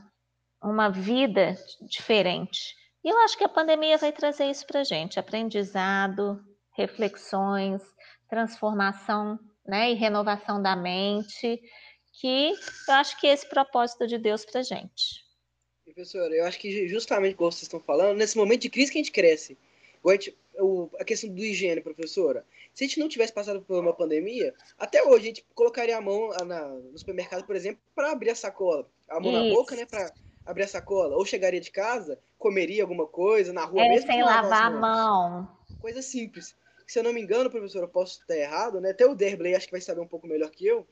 uma vida diferente. E eu acho que a pandemia vai trazer isso para a gente: aprendizado, reflexões, transformação né, e renovação da mente, que eu acho que é esse propósito de Deus para a gente. Professora, eu acho que justamente como vocês estão falando, nesse momento de crise que a gente cresce, a, gente, a questão do higiene, professora, se a gente não tivesse passado por uma pandemia, até hoje a gente colocaria a mão na, no supermercado, por exemplo, para abrir a sacola, a mão Isso. na boca, né, para abrir a sacola, ou chegaria de casa, comeria alguma coisa na rua é, mesmo. Sem lavar a mão. Coisa simples. Se eu não me engano, professor, eu posso estar errado, né? Até o Derblay acho que vai saber um pouco melhor que eu,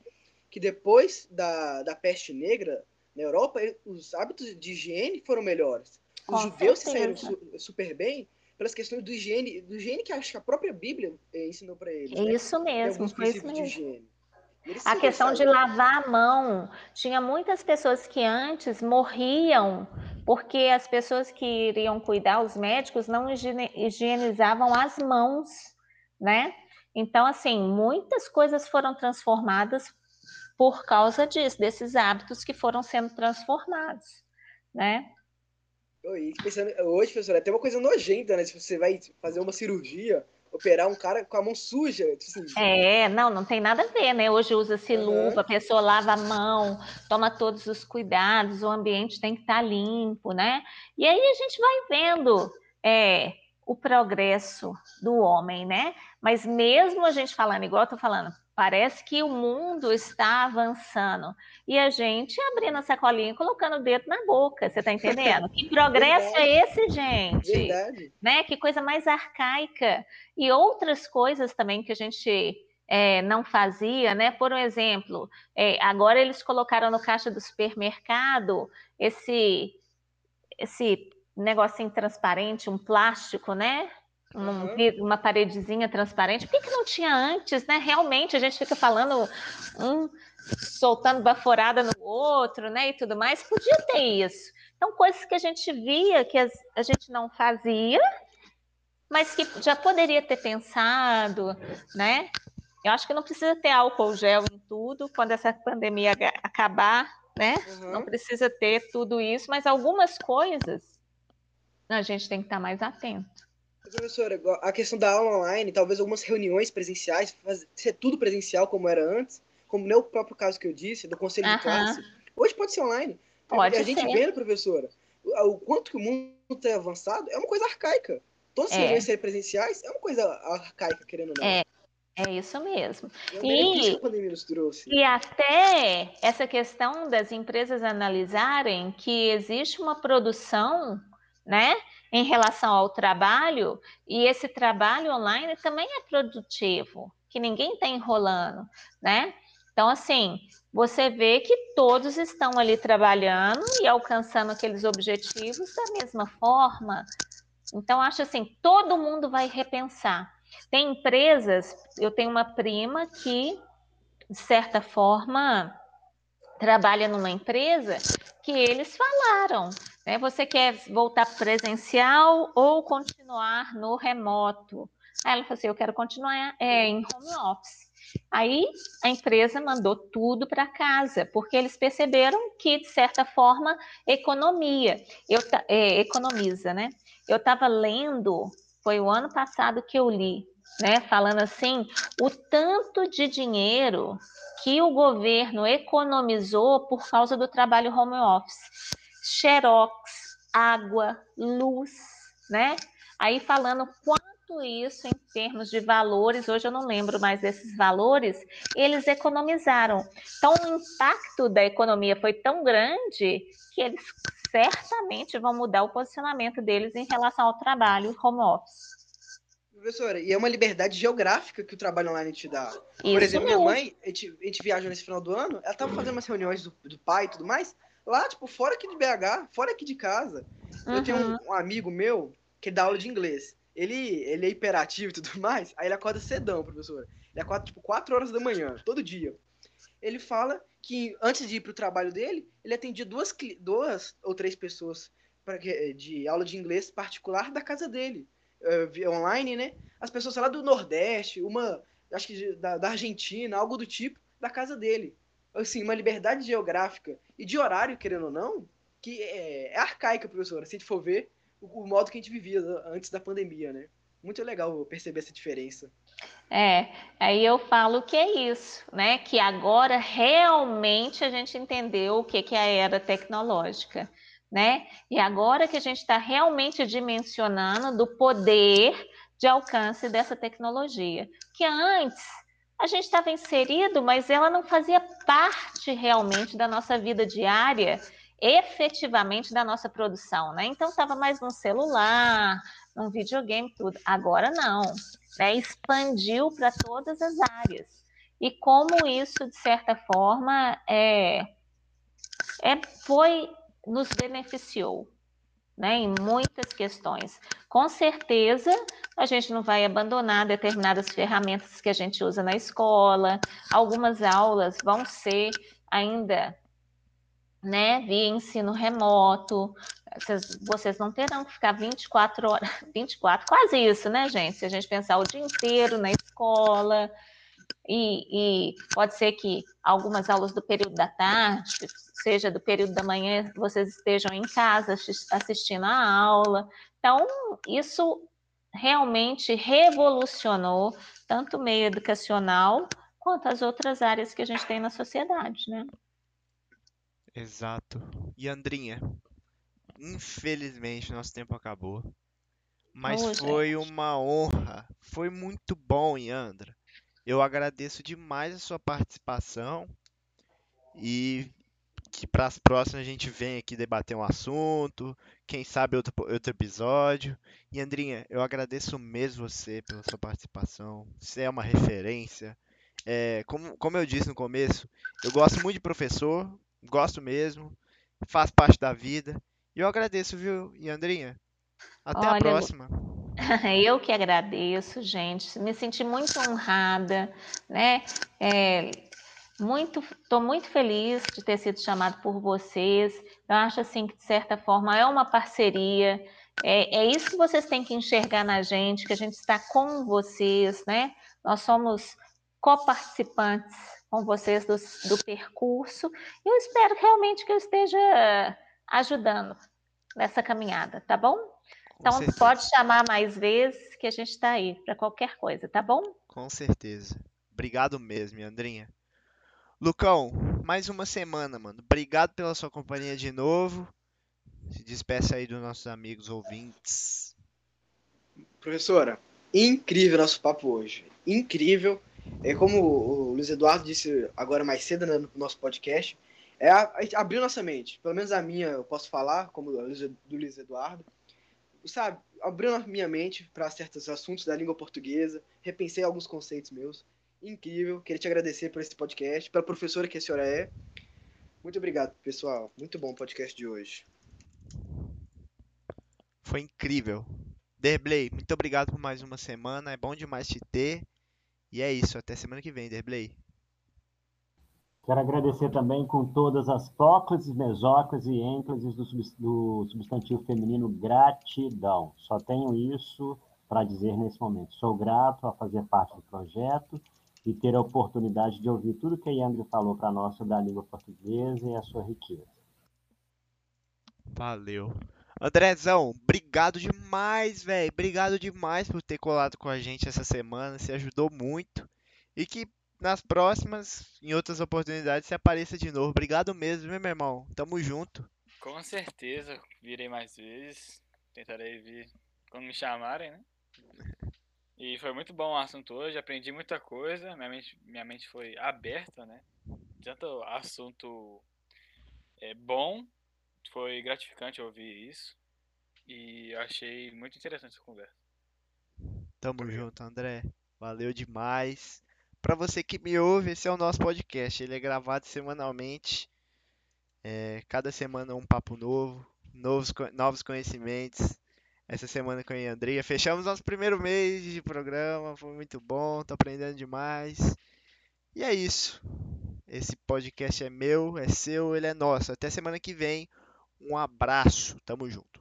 que depois da, da peste negra na Europa, os hábitos de higiene foram melhores. Os Com judeus certeza. se saíram super bem pelas questões do higiene, do higiene que acho que a própria Bíblia eh, ensinou para eles. Né? Isso né? mesmo, foi isso mesmo. A questão de lavar a mão. Tinha muitas pessoas que antes morriam porque as pessoas que iriam cuidar, os médicos, não higienizavam as mãos, né? Então, assim, muitas coisas foram transformadas por causa disso, desses hábitos que foram sendo transformados, né? Oi, pensando, hoje, professora, é até uma coisa nojenta, né? Se você vai fazer uma cirurgia, operar um cara com a mão suja. Tipo assim. É, não, não tem nada a ver, né? Hoje usa-se uhum. luva, a pessoa lava a mão, toma todos os cuidados, o ambiente tem que estar tá limpo, né? E aí a gente vai vendo é, o progresso do homem, né? Mas mesmo a gente falando, igual eu tô falando, Parece que o mundo está avançando. E a gente abrindo a sacolinha e colocando o dedo na boca, você está entendendo? Que progresso é esse, gente? Verdade. Né? Que coisa mais arcaica. E outras coisas também que a gente é, não fazia, né? Por exemplo, é, agora eles colocaram no caixa do supermercado esse, esse negocinho transparente, um plástico, né? Um, uma paredezinha transparente. Por que, que não tinha antes, né? Realmente a gente fica falando um soltando baforada no outro, né? E tudo mais. Podia ter isso. Então, coisas que a gente via que a gente não fazia, mas que já poderia ter pensado, né? Eu acho que não precisa ter álcool gel em tudo quando essa pandemia acabar, né? Uhum. Não precisa ter tudo isso, mas algumas coisas a gente tem que estar mais atento. Professora, a questão da aula online, talvez algumas reuniões presenciais, ser tudo presencial como era antes, como no próprio caso que eu disse, do conselho de classe, hoje pode ser online. Pode a gente ser. vendo, professora, o, quanto que o mundo está avançado é uma coisa arcaica. Todas as é. reuniões serem presenciais é uma coisa arcaica, querendo ou não. É. É isso mesmo. É e, e até essa questão das empresas analisarem que existe uma produção, né, em relação ao trabalho, e esse trabalho online também é produtivo, que ninguém está enrolando, né? Então, assim, você vê que todos estão ali trabalhando e alcançando aqueles objetivos da mesma forma. Então, acho assim, todo mundo vai repensar. Tem empresas, eu tenho uma prima que, de certa forma, trabalha numa empresa que eles falaram, né? Você quer voltar presencial ou continuar no remoto? Aí ela falou assim: eu quero continuar é, em home office. Aí a empresa mandou tudo para casa, porque eles perceberam que, de certa forma, economia, eu, é, economiza, né? Eu estava lendo, foi o ano passado que eu li, né? Falando assim, o tanto de dinheiro que o governo economizou por causa do trabalho home office xerox, água, luz, né? Aí falando quanto isso em termos de valores, hoje eu não lembro mais desses valores, eles economizaram. Então o impacto da economia foi tão grande que eles certamente vão mudar o posicionamento deles em relação ao trabalho home office. Professora, e é uma liberdade geográfica que o trabalho online te dá. Por Isso exemplo, mesmo. minha mãe, a gente, a gente viajou nesse final do ano, ela estava fazendo umas reuniões do, do pai e tudo mais, Lá, tipo, fora aqui de BH, fora aqui de casa. Uhum. Eu tenho um, um, amigo meu que dá aula de inglês. Ele, ele é hiperativo e tudo mais, aí ele acorda cedão, professora. Ele acorda, tipo, 4 horas da manhã, todo dia. Ele fala que antes de ir pro trabalho dele, ele atendia duas, duas ou três pessoas pra, de aula de inglês particular da casa dele. Uh, online, né? As pessoas lá do Nordeste, uma, acho que da, da Argentina, algo do tipo, da casa dele assim, uma liberdade geográfica e de horário, querendo ou não, que é, é arcaica, professora, se a gente for ver o, o, modo que a gente vivia antes da pandemia, né? Muito legal perceber essa diferença. É, aí eu falo que é isso, né? Que agora realmente a gente entendeu o que, que é a era tecnológica, né? E agora que a gente está realmente dimensionando do poder de alcance dessa tecnologia. Que antes a gente estava inserido, mas ela não fazia parte realmente da nossa vida diária, efetivamente da nossa produção, né? Então estava mais no celular, no videogame, tudo. Agora não, né? Expandiu para todas as áreas. E como isso, de certa forma, é, é, foi nos beneficiou, né, em muitas questões. Com certeza, a gente não vai abandonar determinadas ferramentas que a gente usa na escola. Algumas aulas vão ser ainda né, via ensino remoto. Vocês, vocês não terão que ficar 24 horas, 24, quase isso, né, gente? Se a gente pensar o dia inteiro na escola, e, e, pode ser que algumas aulas do período da tarde, seja do período da manhã, vocês estejam em casa assistindo a aula. Então, isso realmente revolucionou tanto o meio educacional quanto as outras áreas que a gente tem na sociedade, né? Exato. E Andrinha, infelizmente nosso tempo acabou. Mas foi uma honra. Foi muito bom, Yandra Eu agradeço demais a sua participação e que para as próximas a gente vem aqui debater um assunto, quem sabe outro, outro episódio. E Andrinha, eu agradeço mesmo você pela sua participação. Você é uma referência. É, como, como eu disse no começo, eu gosto muito de professor, gosto mesmo, faz parte da vida. E eu agradeço, viu? E Andrinha, até Olha, a próxima. Eu que agradeço, gente. Me senti muito honrada, né? É, muito, estou muito feliz de ter sido chamado por vocês. Eu acho assim que de certa forma é uma parceria. É, é isso que vocês têm que enxergar na gente, que a gente está com vocês, né? Nós somos coparticipantes com vocês do, do percurso. Eu espero realmente que eu esteja ajudando nessa caminhada, tá bom? Então pode chamar mais vezes que a gente está aí para qualquer coisa, tá bom? Com certeza. Obrigado mesmo, Andrinha. Lucão, mais uma semana, mano. Obrigado pela sua companhia de novo. Se despeça aí dos nossos amigos ouvintes. Professora, incrível nosso papo hoje. Incrível. É como o Luiz Eduardo disse agora mais cedo né, no nosso podcast, é abriu nossa mente. Pelo menos a minha, eu posso falar, como a do Luiz Eduardo. Sabe, abriu a minha mente para certos assuntos da língua portuguesa, repensei alguns conceitos meus incrível. Queria te agradecer por esse podcast, pela professora que a senhora é. Muito obrigado, pessoal. Muito bom o podcast de hoje. Foi incrível. Derblay, muito obrigado por mais uma semana. É bom demais te ter. E é isso. Até semana que vem, Derblay. Quero agradecer também com todas as próclises, mesóclises e ênclises do, do substantivo feminino gratidão. Só tenho isso para dizer nesse momento. Sou grato a fazer parte do projeto e ter a oportunidade de ouvir tudo que a Yandri falou para nós sobre a língua portuguesa e a sua riqueza. Valeu. Andrezão, obrigado demais, velho. Obrigado demais por ter colado com a gente essa semana. Você ajudou muito. E que nas próximas, em outras oportunidades, você apareça de novo. Obrigado mesmo, meu irmão. Tamo junto. Com certeza. Virei mais vezes. Tentarei vir quando me chamarem, né? E foi muito bom o assunto hoje, aprendi muita coisa, minha mente, minha mente foi aberta, né? Tanto assunto é, bom, foi gratificante ouvir isso. E achei muito interessante essa conversa. Tamo junto, André. Valeu demais. Para você que me ouve, esse é o nosso podcast. Ele é gravado semanalmente. É, cada semana um papo novo, novos, novos conhecimentos essa semana com a Andrea. Fechamos nosso primeiro mês de programa, foi muito bom, tô aprendendo demais. E é isso. Esse podcast é meu, é seu, ele é nosso. Até semana que vem. Um abraço, tamo junto.